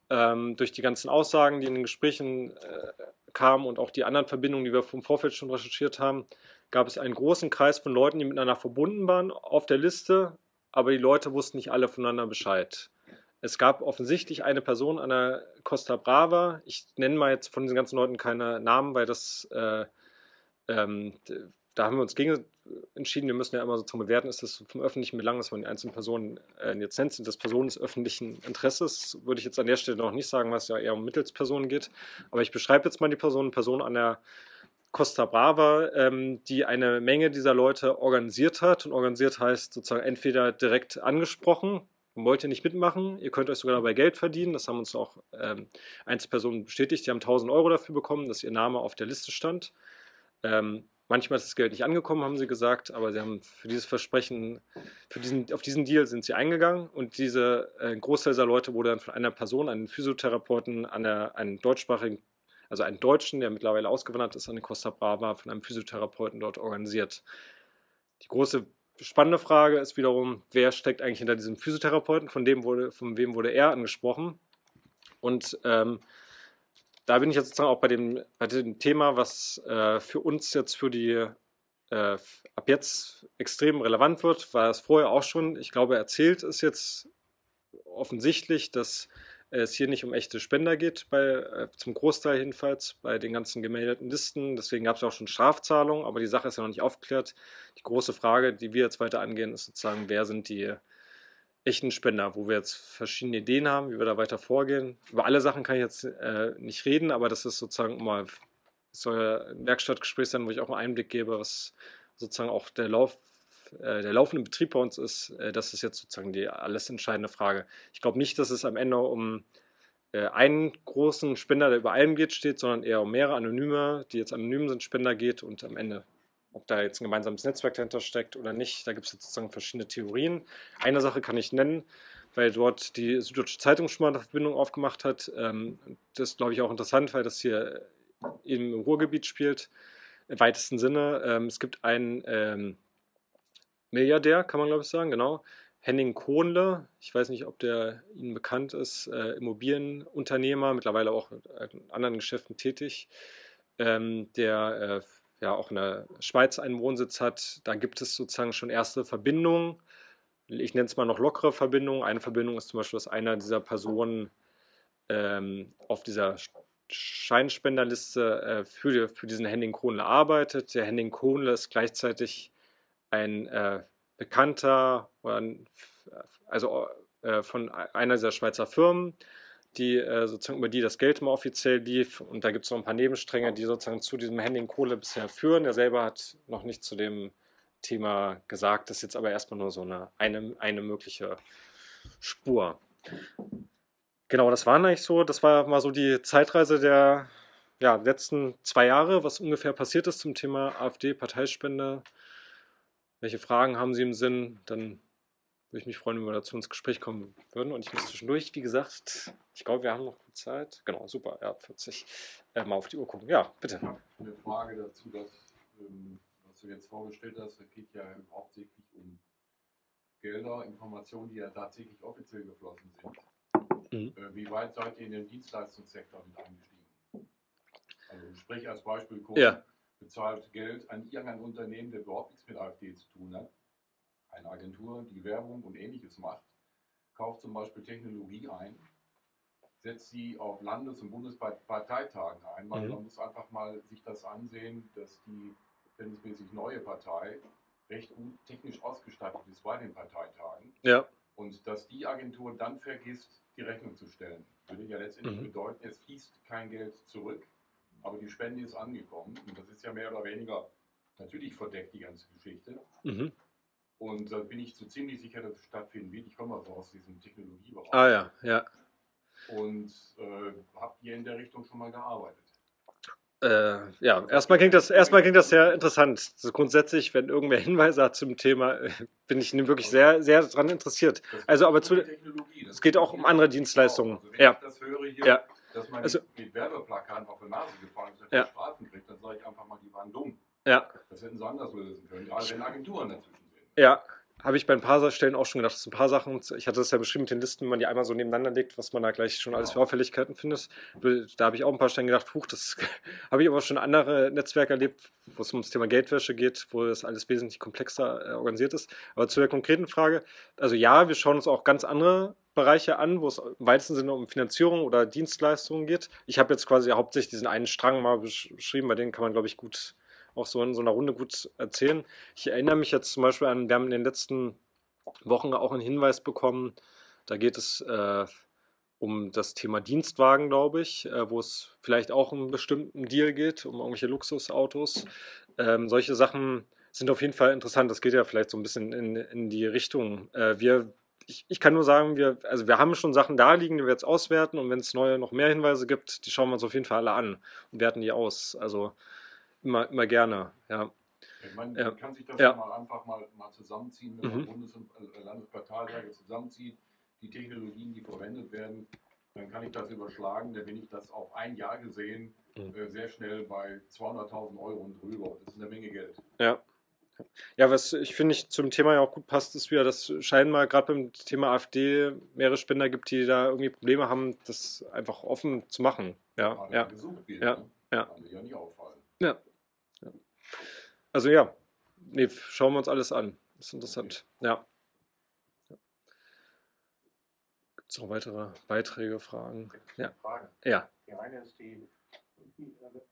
Ähm, durch die ganzen Aussagen, die in den Gesprächen äh, kamen und auch die anderen Verbindungen, die wir vom Vorfeld schon recherchiert haben, gab es einen großen Kreis von Leuten, die miteinander verbunden waren auf der Liste, aber die Leute wussten nicht alle voneinander Bescheid. Es gab offensichtlich eine Person an der Costa Brava. Ich nenne mal jetzt von diesen ganzen Leuten keine Namen, weil das, äh, ähm, da haben wir uns gegen entschieden. Wir müssen ja immer sozusagen bewerten, ist das vom öffentlichen Belang, dass man die einzelnen Personen jetzt nennt, sind das Personen des öffentlichen Interesses. Würde ich jetzt an der Stelle noch nicht sagen, was ja eher um Mittelspersonen geht. Aber ich beschreibe jetzt mal die Person, Person an der Costa Brava, ähm, die eine Menge dieser Leute organisiert hat. Und organisiert heißt sozusagen entweder direkt angesprochen, wollt ihr nicht mitmachen, ihr könnt euch sogar dabei Geld verdienen. Das haben uns auch ähm, Einzelpersonen bestätigt. Die haben 1000 Euro dafür bekommen, dass ihr Name auf der Liste stand. Ähm, manchmal ist das Geld nicht angekommen, haben sie gesagt, aber sie haben für dieses Versprechen, für diesen, auf diesen Deal sind sie eingegangen und diese äh, Großteil dieser Leute wurde dann von einer Person, einem Physiotherapeuten, einer, einem deutschsprachigen, also einen Deutschen, der mittlerweile ausgewandert ist an Costa Brava, von einem Physiotherapeuten dort organisiert. Die große spannende Frage ist wiederum, wer steckt eigentlich hinter diesem Physiotherapeuten? Von, dem wurde, von wem wurde er angesprochen? Und ähm, da bin ich jetzt sozusagen auch bei dem, bei dem Thema, was äh, für uns jetzt für die äh, ab jetzt extrem relevant wird, war es vorher auch schon, ich glaube, erzählt ist jetzt offensichtlich, dass es hier nicht um echte Spender geht, bei, äh, zum Großteil jedenfalls, bei den ganzen gemeldeten Listen. Deswegen gab es auch schon Strafzahlungen, aber die Sache ist ja noch nicht aufgeklärt. Die große Frage, die wir jetzt weiter angehen, ist sozusagen, wer sind die echten Spender, wo wir jetzt verschiedene Ideen haben, wie wir da weiter vorgehen. Über alle Sachen kann ich jetzt äh, nicht reden, aber das ist sozusagen mal soll ein Werkstattgespräch sein, wo ich auch einen Einblick gebe, was sozusagen auch der Lauf äh, der laufende Betrieb bei uns ist, äh, das ist jetzt sozusagen die alles entscheidende Frage. Ich glaube nicht, dass es am Ende um äh, einen großen Spender, der über allem geht, steht, sondern eher um mehrere Anonyme, die jetzt anonym sind, Spender geht und am Ende, ob da jetzt ein gemeinsames Netzwerk dahinter steckt oder nicht, da gibt es sozusagen verschiedene Theorien. Eine Sache kann ich nennen, weil dort die Süddeutsche Zeitung schon mal eine Verbindung aufgemacht hat. Ähm, das ist, glaube ich, auch interessant, weil das hier im Ruhrgebiet spielt, im weitesten Sinne. Ähm, es gibt einen ähm, Milliardär, kann man glaube ich sagen, genau. Henning Kohnle, ich weiß nicht, ob der Ihnen bekannt ist, äh, Immobilienunternehmer, mittlerweile auch in anderen Geschäften tätig, der äh, ja auch in der Schweiz einen Wohnsitz hat. Da gibt es sozusagen schon erste Verbindungen. Ich nenne es mal noch lockere Verbindungen. Eine Verbindung ist zum Beispiel, dass einer dieser Personen ähm, auf dieser Scheinspenderliste äh, für, für diesen Henning Kohnle arbeitet. Der Henning Kohnle ist gleichzeitig ein äh, Bekannter, also äh, von einer dieser Schweizer Firmen, die äh, sozusagen über die das Geld immer offiziell lief. Und da gibt es noch ein paar Nebenstränge, die sozusagen zu diesem Henning Kohle bisher führen. Er selber hat noch nicht zu dem Thema gesagt. Das ist jetzt aber erstmal nur so eine, eine, eine mögliche Spur. Genau, das war eigentlich so. Das war mal so die Zeitreise der ja, letzten zwei Jahre, was ungefähr passiert ist zum Thema AfD-Parteispende. Welche Fragen haben Sie im Sinn? Dann würde ich mich freuen, wenn wir dazu ins Gespräch kommen würden. Und ich muss zwischendurch, wie gesagt, ich glaube, wir haben noch gut Zeit. Genau, super, ja, 40. Äh, mal auf die Uhr gucken. Ja, bitte. Eine Frage dazu, dass, ähm, was du jetzt vorgestellt hast, das geht ja hauptsächlich um Gelder, Informationen, die ja tatsächlich offiziell geflossen sind. Mhm. Äh, wie weit seid ihr in den Dienstleistungssektor mit eingestiegen? Also sprich als Beispiel, Kunden, ja bezahlt Geld an irgendein Unternehmen, der überhaupt nichts mit AfD zu tun hat. Eine Agentur, die Werbung und ähnliches macht, kauft zum Beispiel Technologie ein, setzt sie auf Landes- und Bundesparteitagen ein. Man, mhm. muss einfach mal sich das ansehen, dass die verhältnismäßig neue Partei recht technisch ausgestattet ist bei den Parteitagen. Ja. Und dass die Agentur dann vergisst, die Rechnung zu stellen, würde ja letztendlich mhm. bedeuten, es fließt kein Geld zurück, aber die Spende ist angekommen. Und das ist ja mehr oder weniger natürlich verdeckt, die ganze Geschichte. Mhm. Und da bin ich so ziemlich sicher, dass es stattfinden wird. Ich komme also aus diesem Technologiebereich. Ah ja, ja. Und äh, habt ihr in der Richtung schon mal gearbeitet? Äh, ja, erstmal klingt das, erstmal klingt das sehr interessant. Also grundsätzlich, wenn irgendwer Hinweise hat zum Thema, bin ich wirklich sehr, sehr daran interessiert. Also, aber zu, es geht auch um andere Dienstleistungen. Also, wenn ja. ich das höre hier, ja. dass man also, mit Werbeplakaten auf die Nase gefallen ist, ja. Strafen kriegt, dann sage ich einfach mal, die waren dumm. Ja. Das hätten sie anders lösen können, gerade wenn Agenturen sind. Ja, habe ich bei ein paar Stellen auch schon gedacht, dass ein paar Sachen, ich hatte das ja beschrieben mit den Listen, wenn man die einmal so nebeneinander legt, was man da gleich schon alles für Auffälligkeiten findet. Da habe ich auch ein paar Stellen gedacht, huch, das habe ich aber schon andere Netzwerke erlebt, wo es um das Thema Geldwäsche geht, wo das alles wesentlich komplexer äh, organisiert ist. Aber zu der konkreten Frage, also ja, wir schauen uns auch ganz andere Bereiche an, wo es im weitesten Sinne um Finanzierung oder Dienstleistungen geht. Ich habe jetzt quasi hauptsächlich diesen einen Strang mal beschrieben, bei dem kann man, glaube ich, gut auch so in so einer Runde gut erzählen. Ich erinnere mich jetzt zum Beispiel an, wir haben in den letzten Wochen auch einen Hinweis bekommen, da geht es äh, um das Thema Dienstwagen, glaube ich, äh, wo es vielleicht auch um einen bestimmten Deal geht, um irgendwelche Luxusautos. Ähm, solche Sachen sind auf jeden Fall interessant. Das geht ja vielleicht so ein bisschen in, in die Richtung. Äh, wir, ich, ich, kann nur sagen, wir, also wir haben schon Sachen da liegen, die wir jetzt auswerten und wenn es neue noch mehr Hinweise gibt, die schauen wir uns auf jeden Fall alle an und werten die aus. Also immer, immer gerne, ja. Ich meine, man kann sich das ja. mal einfach mal, mal zusammenziehen, wenn man mhm. Bundes- und äh, Landesparteitage zusammenzieht, die Technologien, die verwendet werden, dann kann ich das überschlagen, dann bin ich das auf ein Jahr gesehen mhm. äh, sehr schnell bei 200.000 Euro und drüber. Das ist eine Menge Geld. Ja. Ja, was ich finde, ich zum Thema ja auch gut passt, ist wieder, dass scheinbar gerade beim Thema AfD mehrere Spender gibt, die da irgendwie Probleme haben, das einfach offen zu machen. Ja, ja. ja. Wird, ja. Ne? ja. Ja nicht auffallen. Ja. ja. Also ja, nee, schauen wir uns alles an. Das ist interessant. Ja. Gibt es noch weitere Beiträge, Fragen? Ja. Frage. ja. Die eine ist die,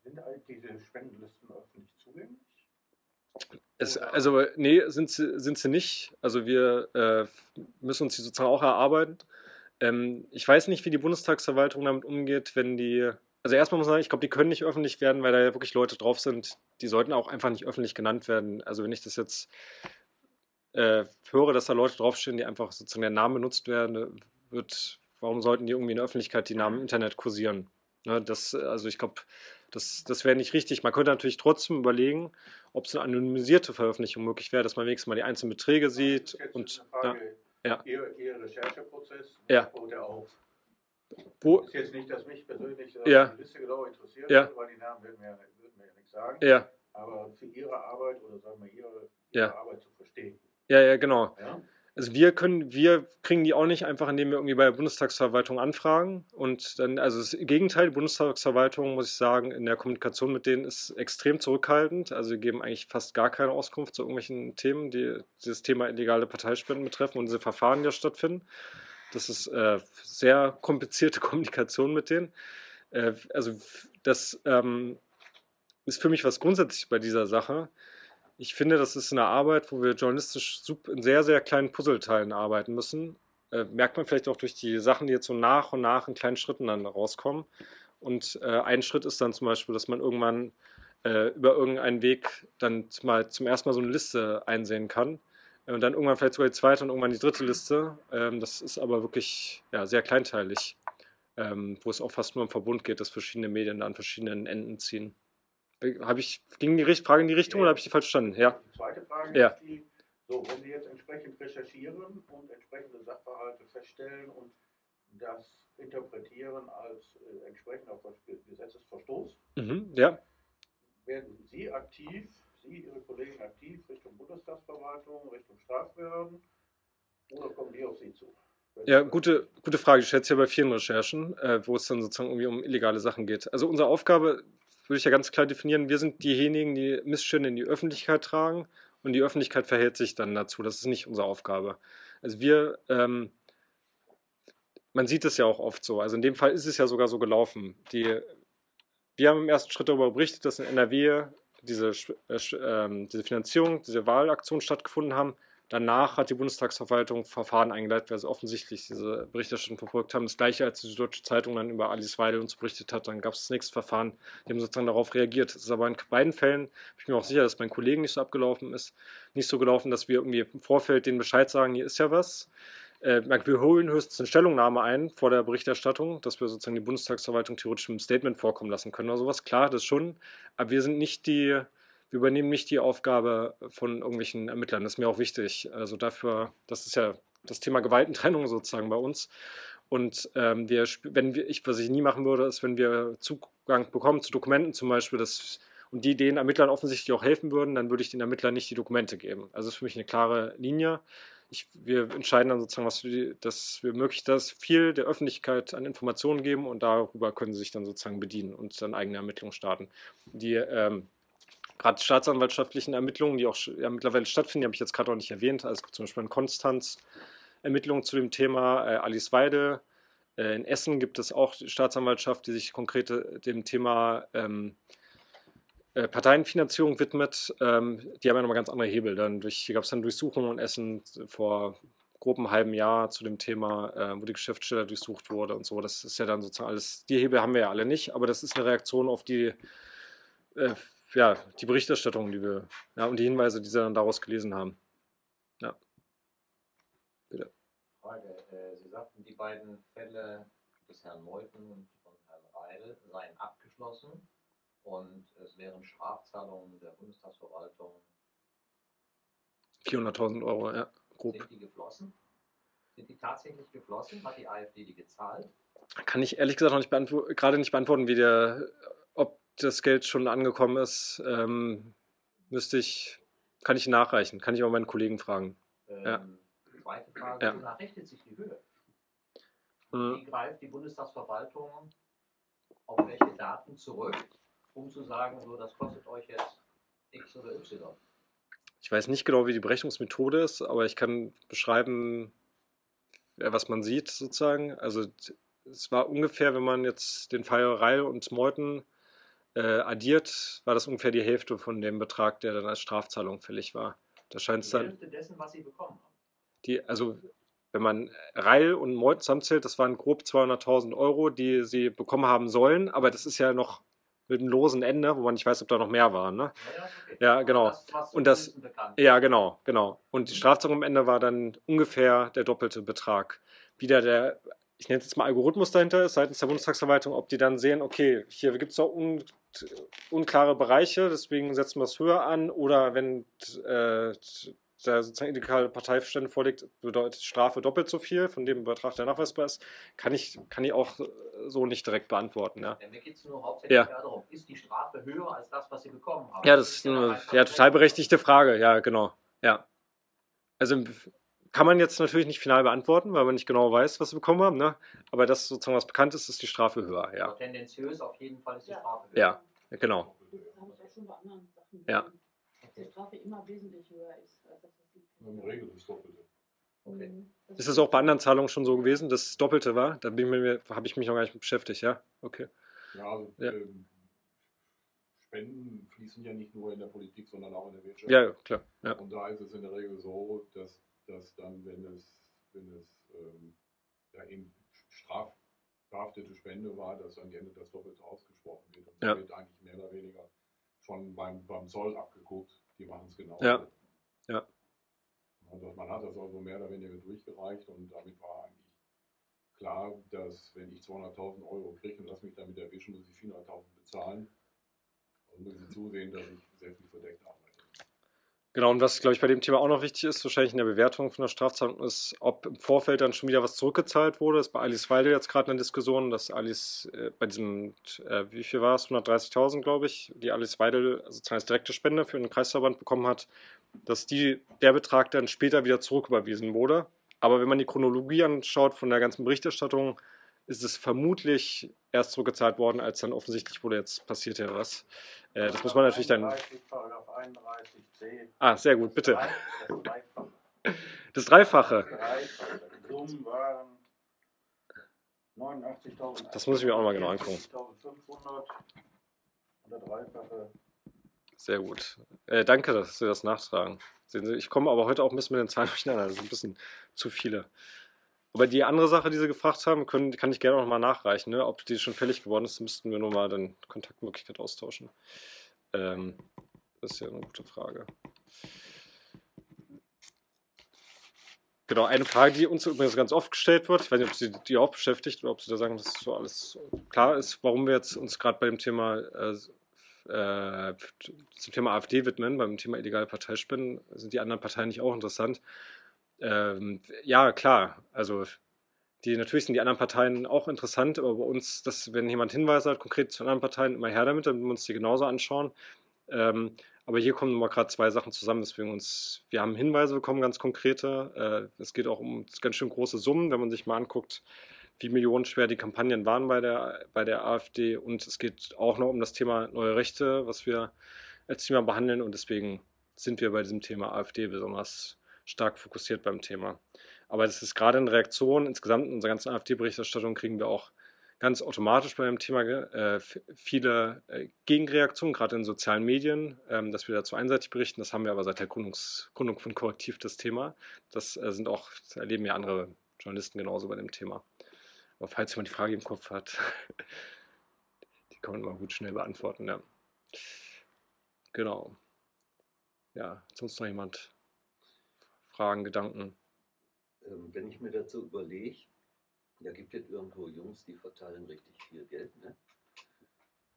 sind all diese Spendenlisten öffentlich zugänglich? Es, also, nee, sind sie, sind sie nicht. Also, wir äh, müssen uns die sozusagen auch erarbeiten. Ähm, ich weiß nicht, wie die Bundestagsverwaltung damit umgeht, wenn die also erstmal muss man sagen, ich glaube, die können nicht öffentlich werden, weil da ja wirklich Leute drauf sind, die sollten auch einfach nicht öffentlich genannt werden. Also wenn ich das jetzt äh, höre, dass da Leute draufstehen, die einfach sozusagen der Name benutzt werden, wird, warum sollten die irgendwie in der Öffentlichkeit die Namen im Internet kursieren? Ne, das, also ich glaube, das, das wäre nicht richtig. Man könnte natürlich trotzdem überlegen, ob es eine anonymisierte Veröffentlichung möglich wäre, dass man wenigstens mal die einzelnen Beträge sieht. und, ja. Ihr, Rechercheprozess ja. wurde auf wo, ist jetzt nicht, dass mich persönlich ja. die Liste genau interessiert, ja. weil die Namen würden mir, würden mir ja nichts sagen. Ja. Aber für Ihre Arbeit oder sagen wir Ihre, Ihre ja. Arbeit zu verstehen. Ja, ja, genau. Ja? Also wir können, wir kriegen die auch nicht einfach, indem wir irgendwie bei der Bundestagsverwaltung anfragen. Und dann, also das Gegenteil, die Bundestagsverwaltung, muss ich sagen, in der Kommunikation mit denen ist extrem zurückhaltend. Also wir geben eigentlich fast gar keine Auskunft zu irgendwelchen Themen, die dieses Thema illegale Parteispenden betreffen und diese Verfahren, die ja stattfinden. Das ist äh, sehr komplizierte Kommunikation mit denen. Äh, also das ähm, ist für mich was grundsätzlich bei dieser Sache. Ich finde, das ist eine Arbeit, wo wir journalistisch in sehr, sehr kleinen Puzzleteilen arbeiten müssen. Äh, merkt man vielleicht auch durch die Sachen, die jetzt so nach und nach in kleinen Schritten dann rauskommen. Und äh, ein Schritt ist dann zum Beispiel, dass man irgendwann äh, über irgendeinen Weg dann mal zum ersten Mal so eine Liste einsehen kann und dann irgendwann vielleicht sogar die zweite und irgendwann die dritte Liste. Ähm, das ist aber wirklich ja, sehr kleinteilig, ähm, wo es auch fast nur im Verbund geht, dass verschiedene Medien da an verschiedenen Enden ziehen. Äh, habe ich, ging die Frage in die Richtung ja. oder habe ich die falsch verstanden? Ja. Die zweite Frage ja. ist die, so, wenn Sie jetzt entsprechend recherchieren und entsprechende Sachverhalte feststellen und das interpretieren als äh, entsprechend auf Gesetzesverstoß, mhm, ja. werden Sie aktiv Sie, Ihre Kollegen aktiv Richtung Bundestagsverwaltung, Richtung Strafbehörden oder kommen die auf Sie zu? Ja, gute, gute Frage. Ich schätze ja bei vielen Recherchen, äh, wo es dann sozusagen irgendwie um illegale Sachen geht. Also unsere Aufgabe würde ich ja ganz klar definieren, wir sind diejenigen, die Missstände in die Öffentlichkeit tragen und die Öffentlichkeit verhält sich dann dazu. Das ist nicht unsere Aufgabe. Also wir, ähm, man sieht es ja auch oft so. Also in dem Fall ist es ja sogar so gelaufen. Die, wir haben im ersten Schritt darüber berichtet, dass in NRW diese, äh, äh, diese Finanzierung, diese Wahlaktion stattgefunden haben. Danach hat die Bundestagsverwaltung Verfahren eingeleitet, weil sie offensichtlich diese Berichterstattung verfolgt haben. Das gleiche, als die Deutsche Zeitung dann über Alice Weidel uns berichtet hat, dann gab es das nächste Verfahren. Die haben sozusagen darauf reagiert. Es ist aber in beiden Fällen, bin ich mir auch sicher, dass mein Kollegen nicht so abgelaufen ist, nicht so gelaufen, dass wir irgendwie im Vorfeld den Bescheid sagen, hier ist ja was. Äh, wir holen höchstens eine Stellungnahme ein vor der Berichterstattung, dass wir sozusagen die Bundestagsverwaltung theoretisch mit einem Statement vorkommen lassen können oder sowas. Klar, das schon. Aber wir sind nicht die, wir übernehmen nicht die Aufgabe von irgendwelchen Ermittlern. Das ist mir auch wichtig. Also dafür, das ist ja das Thema Gewaltentrennung sozusagen bei uns. Und ähm, wir, wenn wir, ich, was ich nie machen würde, ist, wenn wir Zugang bekommen zu Dokumenten zum Beispiel, das, und die den Ermittlern offensichtlich auch helfen würden, dann würde ich den Ermittlern nicht die Dokumente geben. Also das ist für mich eine klare Linie. Ich, wir entscheiden dann sozusagen, was wir, dass wir möglichst das viel der Öffentlichkeit an Informationen geben und darüber können sie sich dann sozusagen bedienen und dann eigene Ermittlungen starten. Die ähm, gerade staatsanwaltschaftlichen Ermittlungen, die auch ja, mittlerweile stattfinden, die habe ich jetzt gerade auch nicht erwähnt, also zum Beispiel in Konstanz Ermittlungen zu dem Thema äh, Alice Weide. Äh, in Essen gibt es auch die Staatsanwaltschaft, die sich konkret äh, dem Thema ähm, äh, Parteienfinanzierung widmet. Ähm, die haben ja nochmal ganz andere Hebel. Dann durch, hier gab es dann Durchsuchungen in Essen vor grob einem halben Jahr zu dem Thema, äh, wo die Geschäftsstelle durchsucht wurde und so. Das ist ja dann sozusagen alles, die Hebel haben wir ja alle nicht, aber das ist eine Reaktion auf die äh, ja, die Berichterstattung, die wir, ja, und die Hinweise, die sie dann daraus gelesen haben. Ja. Bitte. Frage. Äh, sie sagten, die beiden Fälle des Herrn Meuthen und von Herrn Reil seien abgeschlossen und es wären Strafzahlungen der Bundestagsverwaltung 400.000 Euro, ja, grob. Sind die geflossen? Sind die tatsächlich geflossen? Hat die AfD die gezahlt? Kann ich ehrlich gesagt noch nicht beantworten, gerade nicht beantworten, wie der, ob das Geld schon angekommen ist, ähm, müsste ich, kann ich nachreichen, kann ich auch meinen Kollegen fragen. Ähm, ja. Zweite Frage, ja. wonach richtet sich die Höhe? Hm. Wie greift die Bundestagsverwaltung auf welche Daten zurück, um zu sagen, so das kostet euch jetzt X oder Y? Ich weiß nicht genau, wie die Berechnungsmethode ist, aber ich kann beschreiben, was man sieht sozusagen. Also es war ungefähr, wenn man jetzt den Fall Reil und Meuthen äh, addiert, war das ungefähr die Hälfte von dem Betrag, der dann als Strafzahlung fällig war. Da scheint es dann. Die Hälfte dessen, was Sie bekommen haben. Die, also wenn man Reil und Meut zusammenzählt, das waren grob 200.000 Euro, die sie bekommen haben sollen, aber das ist ja noch mit einem losen Ende, wo man nicht weiß, ob da noch mehr waren. Ne? Ja, genau. Und das, ja, genau, genau. Und die Strafzahlung am Ende war dann ungefähr der doppelte Betrag. Wieder der ich nenne es jetzt mal Algorithmus dahinter ist, seitens der Bundestagsverwaltung, ob die dann sehen, okay, hier gibt es noch un, unklare Bereiche, deswegen setzen wir es höher an, oder wenn äh, da sozusagen illegale Parteiverständnis vorliegt, bedeutet Strafe doppelt so viel von dem Betrag, der nachweisbar ist, kann ich, kann ich auch so nicht direkt beantworten. Ja. ja mir geht es nur hauptsächlich ja. darum, ist die Strafe höher als das, was Sie bekommen haben? Ja, das ist eine ja, total berechtigte Frage, ja, genau. Ja. Also kann man jetzt natürlich nicht final beantworten, weil man nicht genau weiß, was wir bekommen haben. Ne? Aber das sozusagen was bekannt ist, ist die Strafe höher. Ja. Also tendenziös auf jeden Fall ist die Strafe höher. Ja, genau. Ja. Dass die Strafe immer wesentlich höher ist als das, was die. In der Regel das Doppelte. Okay. Mhm. Ist das auch bei anderen Zahlungen schon so gewesen, dass es Doppelte war? Da habe ich mich noch gar nicht beschäftigt, ja? Okay. Ja, also ja. Ähm, Spenden fließen ja nicht nur in der Politik, sondern auch in der Wirtschaft. Ja, klar. Ja. Und da ist es in der Regel so, dass dass dann, wenn es, wenn es ähm, ja eben strafbehaftete Spende war, dass dann gerne das Doppelte ausgesprochen wird. Und ja. wird eigentlich mehr oder weniger schon beim, beim Zoll abgeguckt. Die machen es genau. Ja. ja. Und man hat das also mehr oder weniger durchgereicht und damit war eigentlich klar, dass wenn ich 200.000 Euro kriege und lasse mich damit erwischen, muss ich 400.000 bezahlen. Und muss ich zusehen, dass ich sehr viel verdeckt habe. Genau, und was, glaube ich, bei dem Thema auch noch wichtig ist, wahrscheinlich in der Bewertung von der Strafzahlung, ist, ob im Vorfeld dann schon wieder was zurückgezahlt wurde. Das ist bei Alice Weide jetzt gerade eine Diskussion, dass Alice äh, bei diesem, äh, wie viel war es, 130.000, glaube ich, die Alice Weide sozusagen als direkte Spende für den Kreisverband bekommen hat, dass die, der Betrag dann später wieder zurücküberwiesen wurde. Aber wenn man die Chronologie anschaut von der ganzen Berichterstattung, ist es vermutlich erst zurückgezahlt worden, als dann offensichtlich wurde, jetzt passiert ja was. Äh, das muss man natürlich dann. 31c. Ah, sehr gut, bitte. Das Dreifache. Das Dreifache. Das Dreifache. Die Summen waren 89.000. Das muss ich mir auch mal genau angucken. 64.500 und der Dreifache. Sehr gut. Äh, danke, dass Sie das nachtragen. Sehen Sie, ich komme aber heute auch ein bisschen mit den Zahlen durcheinander. Das sind ein bisschen zu viele. Aber die andere Sache, die Sie gefragt haben, können, kann ich gerne auch noch mal nachreichen. Ne? Ob die schon fällig geworden ist, müssten wir nur mal dann Kontaktmöglichkeit austauschen. Ähm, das ist ja eine gute Frage. Genau, eine Frage, die uns übrigens ganz oft gestellt wird, ich weiß nicht, ob Sie die auch beschäftigt oder ob Sie da sagen, dass so alles klar ist, warum wir jetzt uns gerade bei dem Thema äh, äh, zum Thema AfD widmen, beim Thema illegale Parteispenden, sind die anderen Parteien nicht auch interessant? Ähm, ja, klar, also die, natürlich sind die anderen Parteien auch interessant, aber bei uns, dass, wenn jemand Hinweise hat, konkret zu anderen Parteien, immer her damit, dann wir uns die genauso anschauen. Ähm, aber hier kommen mal gerade zwei Sachen zusammen, deswegen uns, wir haben Hinweise bekommen, ganz konkrete. Äh, es geht auch um ganz schön große Summen, wenn man sich mal anguckt, wie millionenschwer die Kampagnen waren bei der, bei der AfD. Und es geht auch noch um das Thema neue Rechte, was wir als Thema behandeln. Und deswegen sind wir bei diesem Thema AfD besonders stark fokussiert beim Thema. Aber das ist gerade in Reaktion, insgesamt in unserer ganzen AfD-Berichterstattung kriegen wir auch ganz automatisch bei dem Thema äh, viele äh, Gegenreaktionen, gerade in sozialen Medien, ähm, dass wir dazu einseitig berichten. Das haben wir aber seit der Gründungs Gründung von Korrektiv das Thema. Das äh, sind auch, das erleben ja andere Journalisten genauso bei dem Thema. Aber falls jemand die Frage im Kopf hat, die kann man immer gut schnell beantworten. Ja. Genau. Ja, sonst noch jemand? Fragen, Gedanken? Ähm, wenn ich mir dazu überlege, da gibt es irgendwo Jungs, die verteilen richtig viel Geld, ne?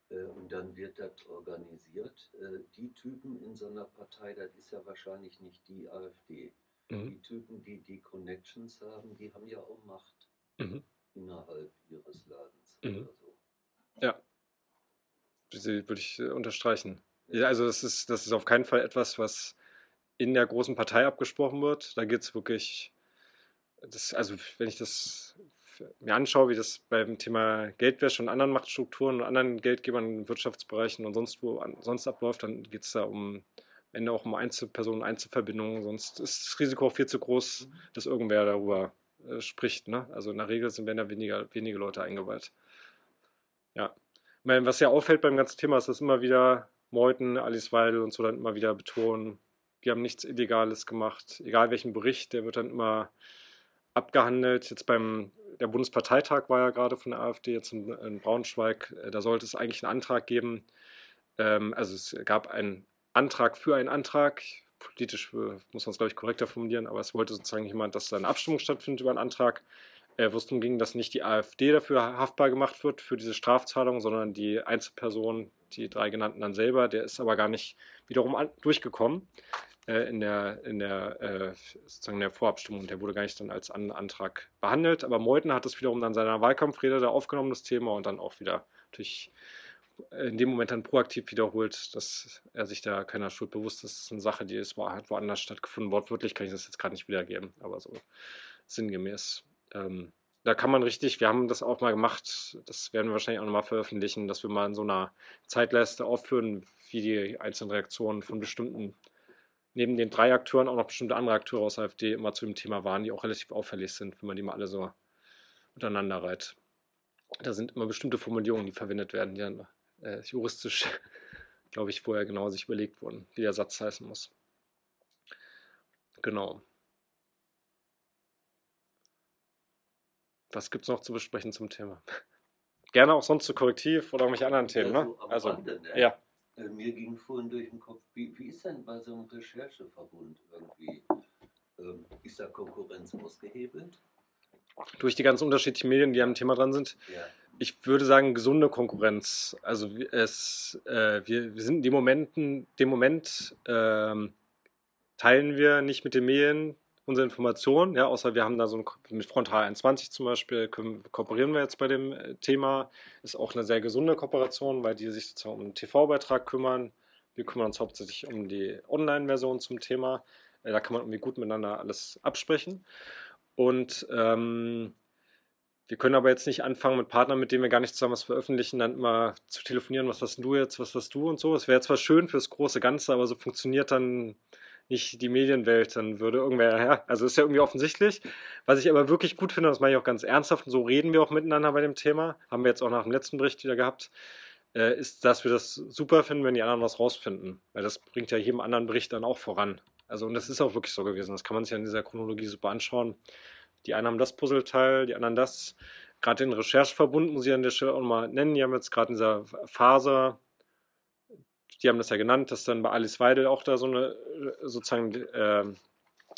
Äh, und dann wird das organisiert. Äh, die Typen in so einer Partei, das ist ja wahrscheinlich nicht die AfD. Mhm. Die Typen, die die Connections haben, die haben ja auch Macht mhm. innerhalb ihres Ladens mhm. oder so. Ja, das würde ich äh, unterstreichen. Ja, also das ist, das ist auf keinen Fall etwas, was in der großen Partei abgesprochen wird. Da geht es wirklich, das, also wenn ich das mir anschaue, wie das beim Thema Geldwäsche und anderen Machtstrukturen und anderen Geldgebern in Wirtschaftsbereichen und sonst wo sonst abläuft, dann geht es da um am Ende auch um Einzelpersonen, Einzelverbindungen. Sonst ist das Risiko auch viel zu groß, dass irgendwer darüber äh, spricht. Ne? Also in der Regel sind werden da weniger, wenige Leute eingeweiht. Ja. Ich meine, was ja auffällt beim ganzen Thema ist, dass immer wieder Meuthen, Alice Weidel und so dann immer wieder betonen, die haben nichts Illegales gemacht. Egal welchen Bericht, der wird dann immer abgehandelt. Jetzt beim der Bundesparteitag war ja gerade von der AfD jetzt in, in Braunschweig. Äh, da sollte es eigentlich einen Antrag geben. Ähm, also es gab einen Antrag für einen Antrag. Politisch muss man es, glaube ich, korrekter formulieren, aber es wollte sozusagen jemand, dass da eine Abstimmung stattfindet über einen Antrag, äh, wo es darum ging, dass nicht die AfD dafür haftbar gemacht wird für diese Strafzahlung, sondern die Einzelperson, die drei genannten dann selber. Der ist aber gar nicht wiederum an, durchgekommen äh, in der, in der, äh, sozusagen der Vorabstimmung. Der wurde gar nicht dann als An Antrag behandelt. Aber Meuthen hat es wiederum dann seiner Wahlkampfrede da aufgenommen, das Thema, und dann auch wieder natürlich in dem Moment dann proaktiv wiederholt, dass er sich da keiner Schuld bewusst ist. Das ist eine Sache, die ist woanders stattgefunden. Wortwörtlich kann ich das jetzt gerade nicht wiedergeben, aber so sinngemäß. Ähm, da kann man richtig, wir haben das auch mal gemacht, das werden wir wahrscheinlich auch nochmal veröffentlichen, dass wir mal in so einer Zeitleiste aufführen, wie die einzelnen Reaktionen von bestimmten neben den drei Akteuren auch noch bestimmte andere Akteure aus der AfD immer zu dem Thema waren, die auch relativ auffällig sind, wenn man die mal alle so untereinander reiht. Da sind immer bestimmte Formulierungen, die verwendet werden, die dann äh, juristisch, glaube ich, vorher genau sich überlegt wurden, wie der Satz heißen muss. Genau. Was gibt es noch zu besprechen zum Thema? Gerne auch sonst zu Korrektiv oder irgendwelche anderen Themen. Ne? Also, ne? ja. Äh, mir ging vorhin durch den Kopf, wie, wie ist denn bei so einem Rechercheverbund irgendwie? Ähm, ist da Konkurrenz ausgehebelt? Durch die ganz unterschiedlichen Medien, die am Thema dran sind. Ja. Ich würde sagen, gesunde Konkurrenz. Also es, äh, wir, wir, sind in dem, Momenten, dem Moment, ähm, teilen wir nicht mit den Medien unsere Informationen, ja, außer wir haben da so ein, mit Frontal 21 zum Beispiel, können, kooperieren wir jetzt bei dem äh, Thema. Ist auch eine sehr gesunde Kooperation, weil die sich sozusagen um den TV-Beitrag kümmern. Wir kümmern uns hauptsächlich um die Online-Version zum Thema. Äh, da kann man irgendwie gut miteinander alles absprechen. Und ähm, wir können aber jetzt nicht anfangen mit Partnern, mit denen wir gar nicht zusammen was veröffentlichen, dann immer zu telefonieren, was hast du jetzt, was hast du und so. Es wäre zwar schön fürs große Ganze, aber so funktioniert dann nicht die Medienwelt, dann würde irgendwer, ja, also ist ja irgendwie offensichtlich. Was ich aber wirklich gut finde, das meine ich auch ganz ernsthaft, und so reden wir auch miteinander bei dem Thema, haben wir jetzt auch nach dem letzten Bericht wieder gehabt, äh, ist, dass wir das super finden, wenn die anderen was rausfinden. Weil das bringt ja jedem anderen Bericht dann auch voran. Also, und das ist auch wirklich so gewesen. Das kann man sich ja in dieser Chronologie super anschauen. Die einen haben das Puzzleteil, die anderen das. Gerade den Rechercheverbund muss ich an der Stelle auch mal nennen. Die haben jetzt gerade in dieser Phase, die haben das ja genannt, dass dann bei Alice Weidel auch da so eine sozusagen äh,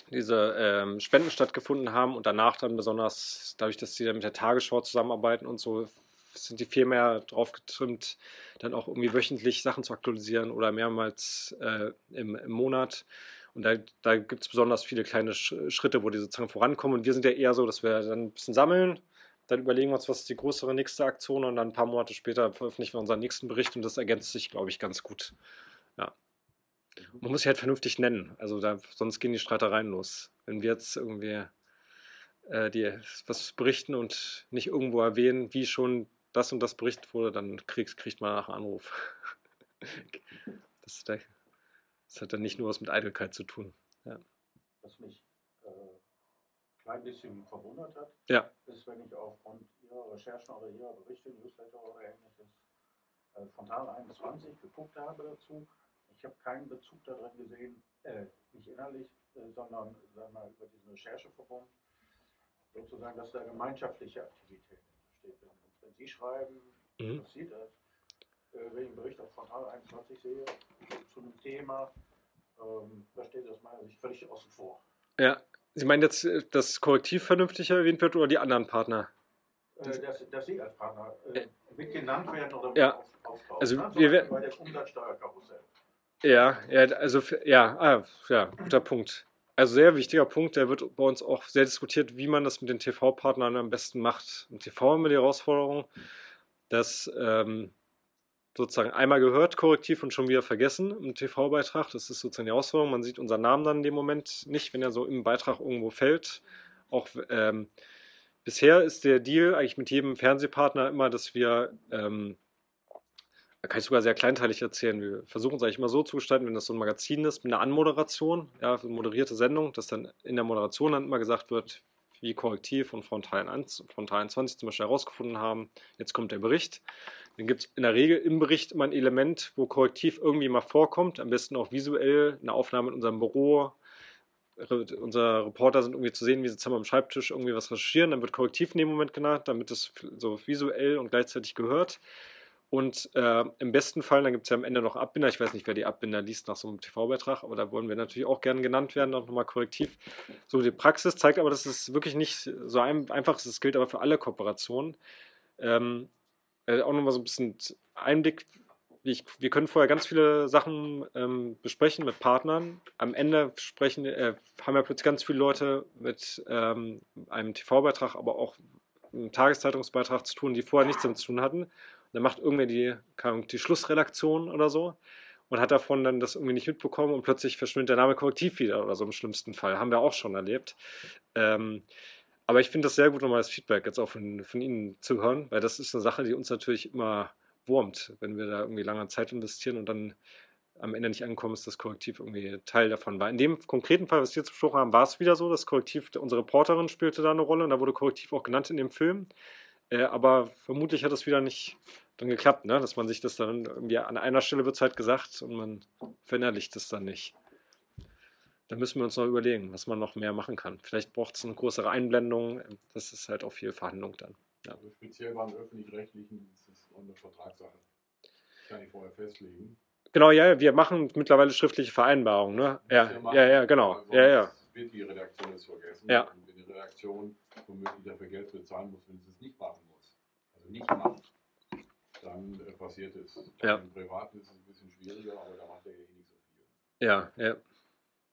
diese äh, Spenden stattgefunden haben und danach dann besonders dadurch, dass sie dann mit der Tagesschau zusammenarbeiten und so, sind die viel mehr drauf getrimmt, dann auch irgendwie wöchentlich Sachen zu aktualisieren oder mehrmals äh, im, im Monat. Und da, da gibt es besonders viele kleine Schritte, wo die sozusagen vorankommen. Und wir sind ja eher so, dass wir dann ein bisschen sammeln, dann überlegen wir uns, was ist die größere nächste Aktion und dann ein paar Monate später veröffentlichen wir unseren nächsten Bericht und das ergänzt sich, glaube ich, ganz gut. Ja. Man muss sich halt vernünftig nennen, also da, sonst gehen die Streitereien los. Wenn wir jetzt irgendwie äh, die, was berichten und nicht irgendwo erwähnen, wie schon das und das berichtet wurde, dann kriegt, kriegt man nach Anruf. das, das, hat dann nicht nur was mit Eitelkeit zu tun. Ja. Äh, ein klein bisschen verwundert hat, ja. ist, wenn ich aufgrund Ihrer Recherchen oder Ihrer Berichte, Newsletter oder ähnliches äh, Frontal 21 geguckt habe dazu. Ich habe keinen Bezug darin gesehen, äh, nicht innerlich, äh, sondern sagen wir, über diesen Rechercheverbund, sozusagen, dass da gemeinschaftliche Aktivität steht. Wenn, wenn Sie schreiben, mhm. das, äh, wenn ich einen Bericht auf Frontal 21 sehe, zu einem Thema, ähm, da steht aus meiner Sicht völlig außen vor. Ja, Sie meinen jetzt, äh, dass Korrektiv vernünftig erwähnt wird oder die anderen Partner? Äh, dass, dass, Sie als Partner äh, äh mit genannt werden oder ja. auf, auftauchen. Also ne? wir bei der Umsatzsteuerkarussell. Ja, ja, also ja, ah, ja, guter Punkt. Also sehr wichtiger Punkt, der wird bei uns auch sehr diskutiert, wie man das mit den TV-Partnern am besten macht. Im TV haben wir die Herausforderung, dass ähm, sozusagen einmal gehört, korrektiv und schon wieder vergessen im TV-Beitrag. Das ist sozusagen die Herausforderung. Man sieht unseren Namen dann in dem Moment nicht, wenn er so im Beitrag irgendwo fällt. Auch ähm, bisher ist der Deal eigentlich mit jedem Fernsehpartner immer, dass wir ähm, da kann ich sogar sehr kleinteilig erzählen. Wir versuchen es eigentlich immer so zu gestalten, wenn das so ein Magazin ist, mit einer Anmoderation, ja, eine moderierte Sendung, dass dann in der Moderation dann immer gesagt wird, wie Korrektiv und Frontal 1, Frontal 21 zum Beispiel herausgefunden haben, jetzt kommt der Bericht. Dann gibt es in der Regel im Bericht immer ein Element, wo Korrektiv irgendwie mal vorkommt, am besten auch visuell, eine Aufnahme in unserem Büro. Unsere Reporter sind irgendwie zu sehen, wie sie zusammen am Schreibtisch irgendwie was recherchieren. Dann wird Korrektiv in dem Moment genannt, damit es so visuell und gleichzeitig gehört. Und äh, im besten Fall, dann gibt es ja am Ende noch Abbinder. Ich weiß nicht, wer die Abbinder liest nach so einem TV-Beitrag, aber da wollen wir natürlich auch gerne genannt werden, auch nochmal korrektiv. So, die Praxis zeigt aber, dass es wirklich nicht so ein, einfach ist. Es gilt aber für alle Kooperationen. Ähm, äh, auch nochmal so ein bisschen Einblick. Ich, wir können vorher ganz viele Sachen ähm, besprechen mit Partnern. Am Ende sprechen, äh, haben ja plötzlich ganz viele Leute mit ähm, einem TV-Beitrag, aber auch einem Tageszeitungsbeitrag zu tun, die vorher nichts damit zu tun hatten dann macht irgendwer die, die Schlussredaktion oder so und hat davon dann das irgendwie nicht mitbekommen und plötzlich verschwindet der Name korrektiv wieder oder so im schlimmsten Fall. Haben wir auch schon erlebt. Ähm, aber ich finde das sehr gut, nochmal das Feedback jetzt auch von, von Ihnen zu hören, weil das ist eine Sache, die uns natürlich immer wurmt, wenn wir da irgendwie lange Zeit investieren und dann am Ende nicht ankommen, ist das Korrektiv irgendwie Teil davon war. In dem konkreten Fall, was wir jetzt besprochen haben, war es wieder so, das Korrektiv, unsere Reporterin spielte da eine Rolle und da wurde Korrektiv auch genannt in dem Film. Äh, aber vermutlich hat es wieder nicht dann geklappt, ne? dass man sich das dann irgendwie an einer Stelle wird es halt gesagt und man verinnerlicht es dann nicht. Da müssen wir uns noch überlegen, was man noch mehr machen kann. Vielleicht braucht es eine größere Einblendung. Das ist halt auch viel Verhandlung dann. Ja. Also speziell beim öffentlich-rechtlichen ist es eine Vertragssache. Kann ich vorher festlegen. Genau, ja, wir machen mittlerweile schriftliche Vereinbarungen. Ne? Ja, ja, ja, genau. Also ja, ja. Wird die Redaktion es vergessen. Ja. Und wenn die Redaktion womöglich dafür Geld bezahlen muss, wenn sie es nicht machen muss. Also nicht macht dann äh, passiert ist. Ja. Im Privaten ist es ein bisschen schwieriger, aber da macht er ja eh nicht so viel. Ja, ja.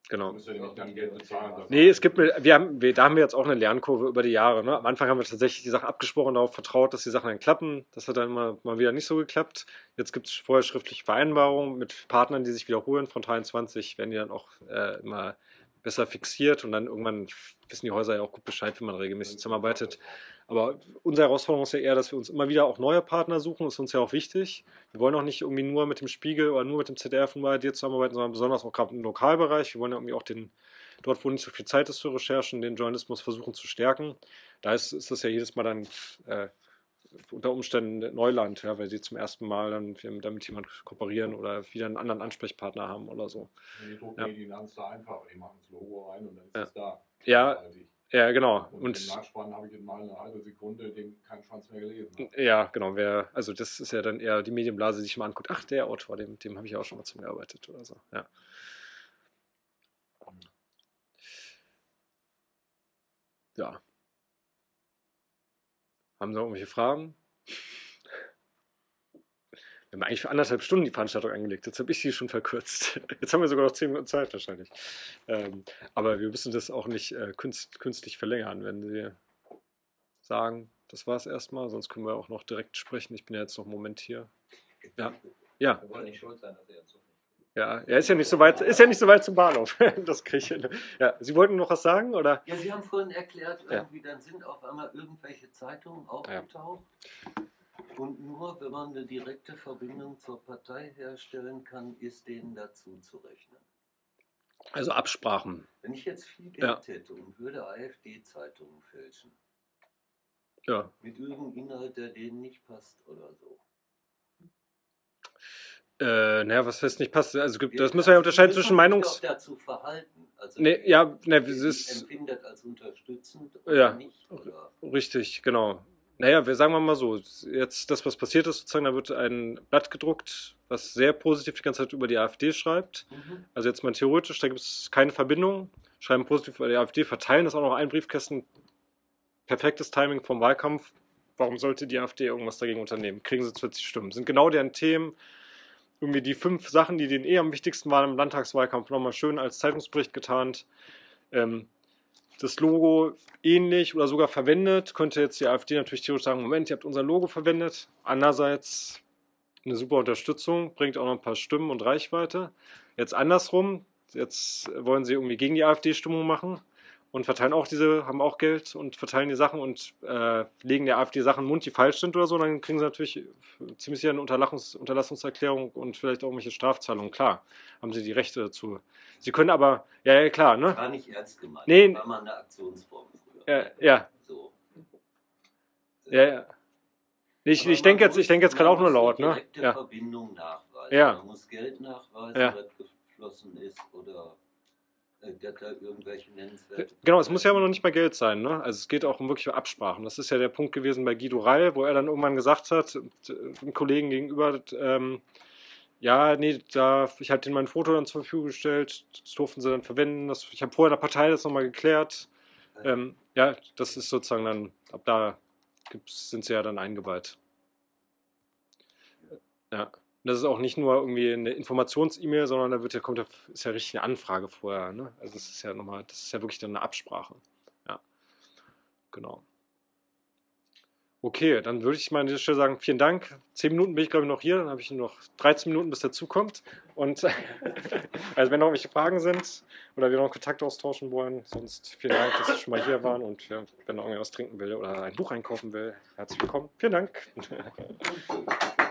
Genau. Bezahlen. Nee, es gibt, wir haben, wir, da haben wir jetzt auch eine Lernkurve über die Jahre. Ne? Am Anfang haben wir tatsächlich die Sachen abgesprochen, darauf vertraut, dass die Sachen dann klappen. Das hat dann immer mal wieder nicht so geklappt. Jetzt gibt es vorher schriftliche Vereinbarungen mit Partnern, die sich wiederholen. Von 23 werden die dann auch äh, immer besser fixiert und dann irgendwann wissen die Häuser ja auch gut Bescheid, wie man regelmäßig zusammenarbeitet. Aber unsere Herausforderung ist ja eher, dass wir uns immer wieder auch neue Partner suchen. Das ist uns ja auch wichtig. Wir wollen auch nicht irgendwie nur mit dem Spiegel oder nur mit dem ZDF und bei dir zusammenarbeiten, sondern besonders auch gerade im Lokalbereich. Wir wollen ja irgendwie auch den, dort, wo nicht so viel Zeit ist für Recherchen, den Journalismus versuchen zu stärken. Da ist, ist das ja jedes Mal dann äh, unter Umständen Neuland, ja, weil sie zum ersten Mal dann damit jemand kooperieren oder wieder einen anderen Ansprechpartner haben oder so. Die Druckmedien ja. haben es da einfach, die machen das Logo rein und dann ist ja. es da. Ja, ja, genau. Und, und im Nachspann habe ich in mal eine halbe Sekunde den keinen Schwanz mehr gelesen. Hat. Ja, genau. Wer, also das ist ja dann eher die Medienblase, die sich mal anguckt, ach, der Autor, dem, dem habe ich auch schon mal zusammengearbeitet oder so. Ja. Ja. Haben Sie noch irgendwelche Fragen? Wir haben eigentlich für anderthalb Stunden die Veranstaltung angelegt. Jetzt habe ich sie schon verkürzt. Jetzt haben wir sogar noch zehn Minuten Zeit wahrscheinlich. Ähm, aber wir müssen das auch nicht äh, künst, künstlich verlängern, wenn Sie sagen, das war es erstmal. Sonst können wir auch noch direkt sprechen. Ich bin ja jetzt noch einen Moment hier. Ja. ja. Wir wollen nicht schuld sein, dass er jetzt so ja, er ist ja nicht so weit, ist ja nicht so weit zum Bahnhof. das kriege ich. Ja, Sie wollten noch was sagen, oder? Ja, Sie haben vorhin erklärt, irgendwie ja. dann sind auf einmal irgendwelche Zeitungen aufgetaucht. Ja. Und nur wenn man eine direkte Verbindung zur Partei herstellen kann, ist denen dazu zu rechnen. Also Absprachen. Wenn ich jetzt viel Geld ja. hätte und würde AfD-Zeitungen fälschen. Ja. Mit irgendeinem Inhalt, der denen nicht passt oder so. Äh, naja, was heißt nicht passt? Also gibt, das müssen wir ja unterscheiden zwischen Meinungs. Auch dazu verhalten. Also nee, ja, ne, es ist. Empfindet als unterstützend oder ja, nicht? Richtig, genau. Naja, wir sagen wir mal so, jetzt das, was passiert ist, sozusagen, da wird ein Blatt gedruckt, was sehr positiv die ganze Zeit über die AfD schreibt. Mhm. Also jetzt mal theoretisch, da gibt es keine Verbindung, schreiben positiv über die AfD, verteilen das auch noch ein Briefkästen. Perfektes Timing vom Wahlkampf. Warum sollte die AfD irgendwas dagegen unternehmen? Kriegen sie 40 Stimmen. Sind genau deren Themen irgendwie die fünf Sachen, die denen eh am wichtigsten waren im Landtagswahlkampf, nochmal schön als Zeitungsbericht getarnt. Ähm, das Logo ähnlich oder sogar verwendet, könnte jetzt die AfD natürlich theoretisch sagen, Moment, ihr habt unser Logo verwendet. Andererseits eine super Unterstützung, bringt auch noch ein paar Stimmen und Reichweite. Jetzt andersrum, jetzt wollen sie irgendwie gegen die AfD-Stimmung machen und verteilen auch diese, haben auch Geld und verteilen die Sachen und äh, legen der AfD Sachen im Mund, die falsch sind oder so, dann kriegen sie natürlich ziemlich sicher eine Unterlassungs Unterlassungserklärung und vielleicht auch irgendwelche Strafzahlungen. Klar, haben sie die Rechte dazu. Sie können aber, ja, ja, klar, ne? Gar nicht ernst gemeint. Nee. War mal eine Aktionsform früher. Ja, ja. So. Ja, ja. Ich, ich denke jetzt, ich denke jetzt gerade auch nur laut, ne? Ja. Verbindung nachweisen. Ja. Man muss Geld nachweisen, ja. das geflossen ist oder irgendwelche nennenswerte. Genau, es muss ja aber noch nicht mal Geld sein. Ne? Also es geht auch um wirkliche Absprachen. Das ist ja der Punkt gewesen bei Guido Reil, wo er dann irgendwann gesagt hat, einem äh, Kollegen gegenüber, ähm, ja, nee, da, ich hatte ihnen mein Foto dann zur Verfügung gestellt, das durften sie dann verwenden. Das, ich habe vorher der Partei das nochmal geklärt. Ähm, ja, das ist sozusagen dann, ab da sind sie ja dann eingeweiht. Ja das ist auch nicht nur irgendwie eine Informations-E-Mail, sondern da wird ja, kommt ja, ist ja richtig eine Anfrage vorher. Ne? Also das ist ja nochmal, das ist ja wirklich dann eine Absprache. Ja. Genau. Okay, dann würde ich mal an dieser Stelle sagen, vielen Dank. Zehn Minuten bin ich, glaube ich, noch hier, dann habe ich nur noch 13 Minuten, bis dazu kommt. Und also wenn noch irgendwelche Fragen sind oder wir noch Kontakt austauschen wollen, sonst vielen Dank, dass Sie schon mal hier waren und ja, wenn noch irgendwas trinken will oder ein Buch einkaufen will, herzlich willkommen. Vielen Dank.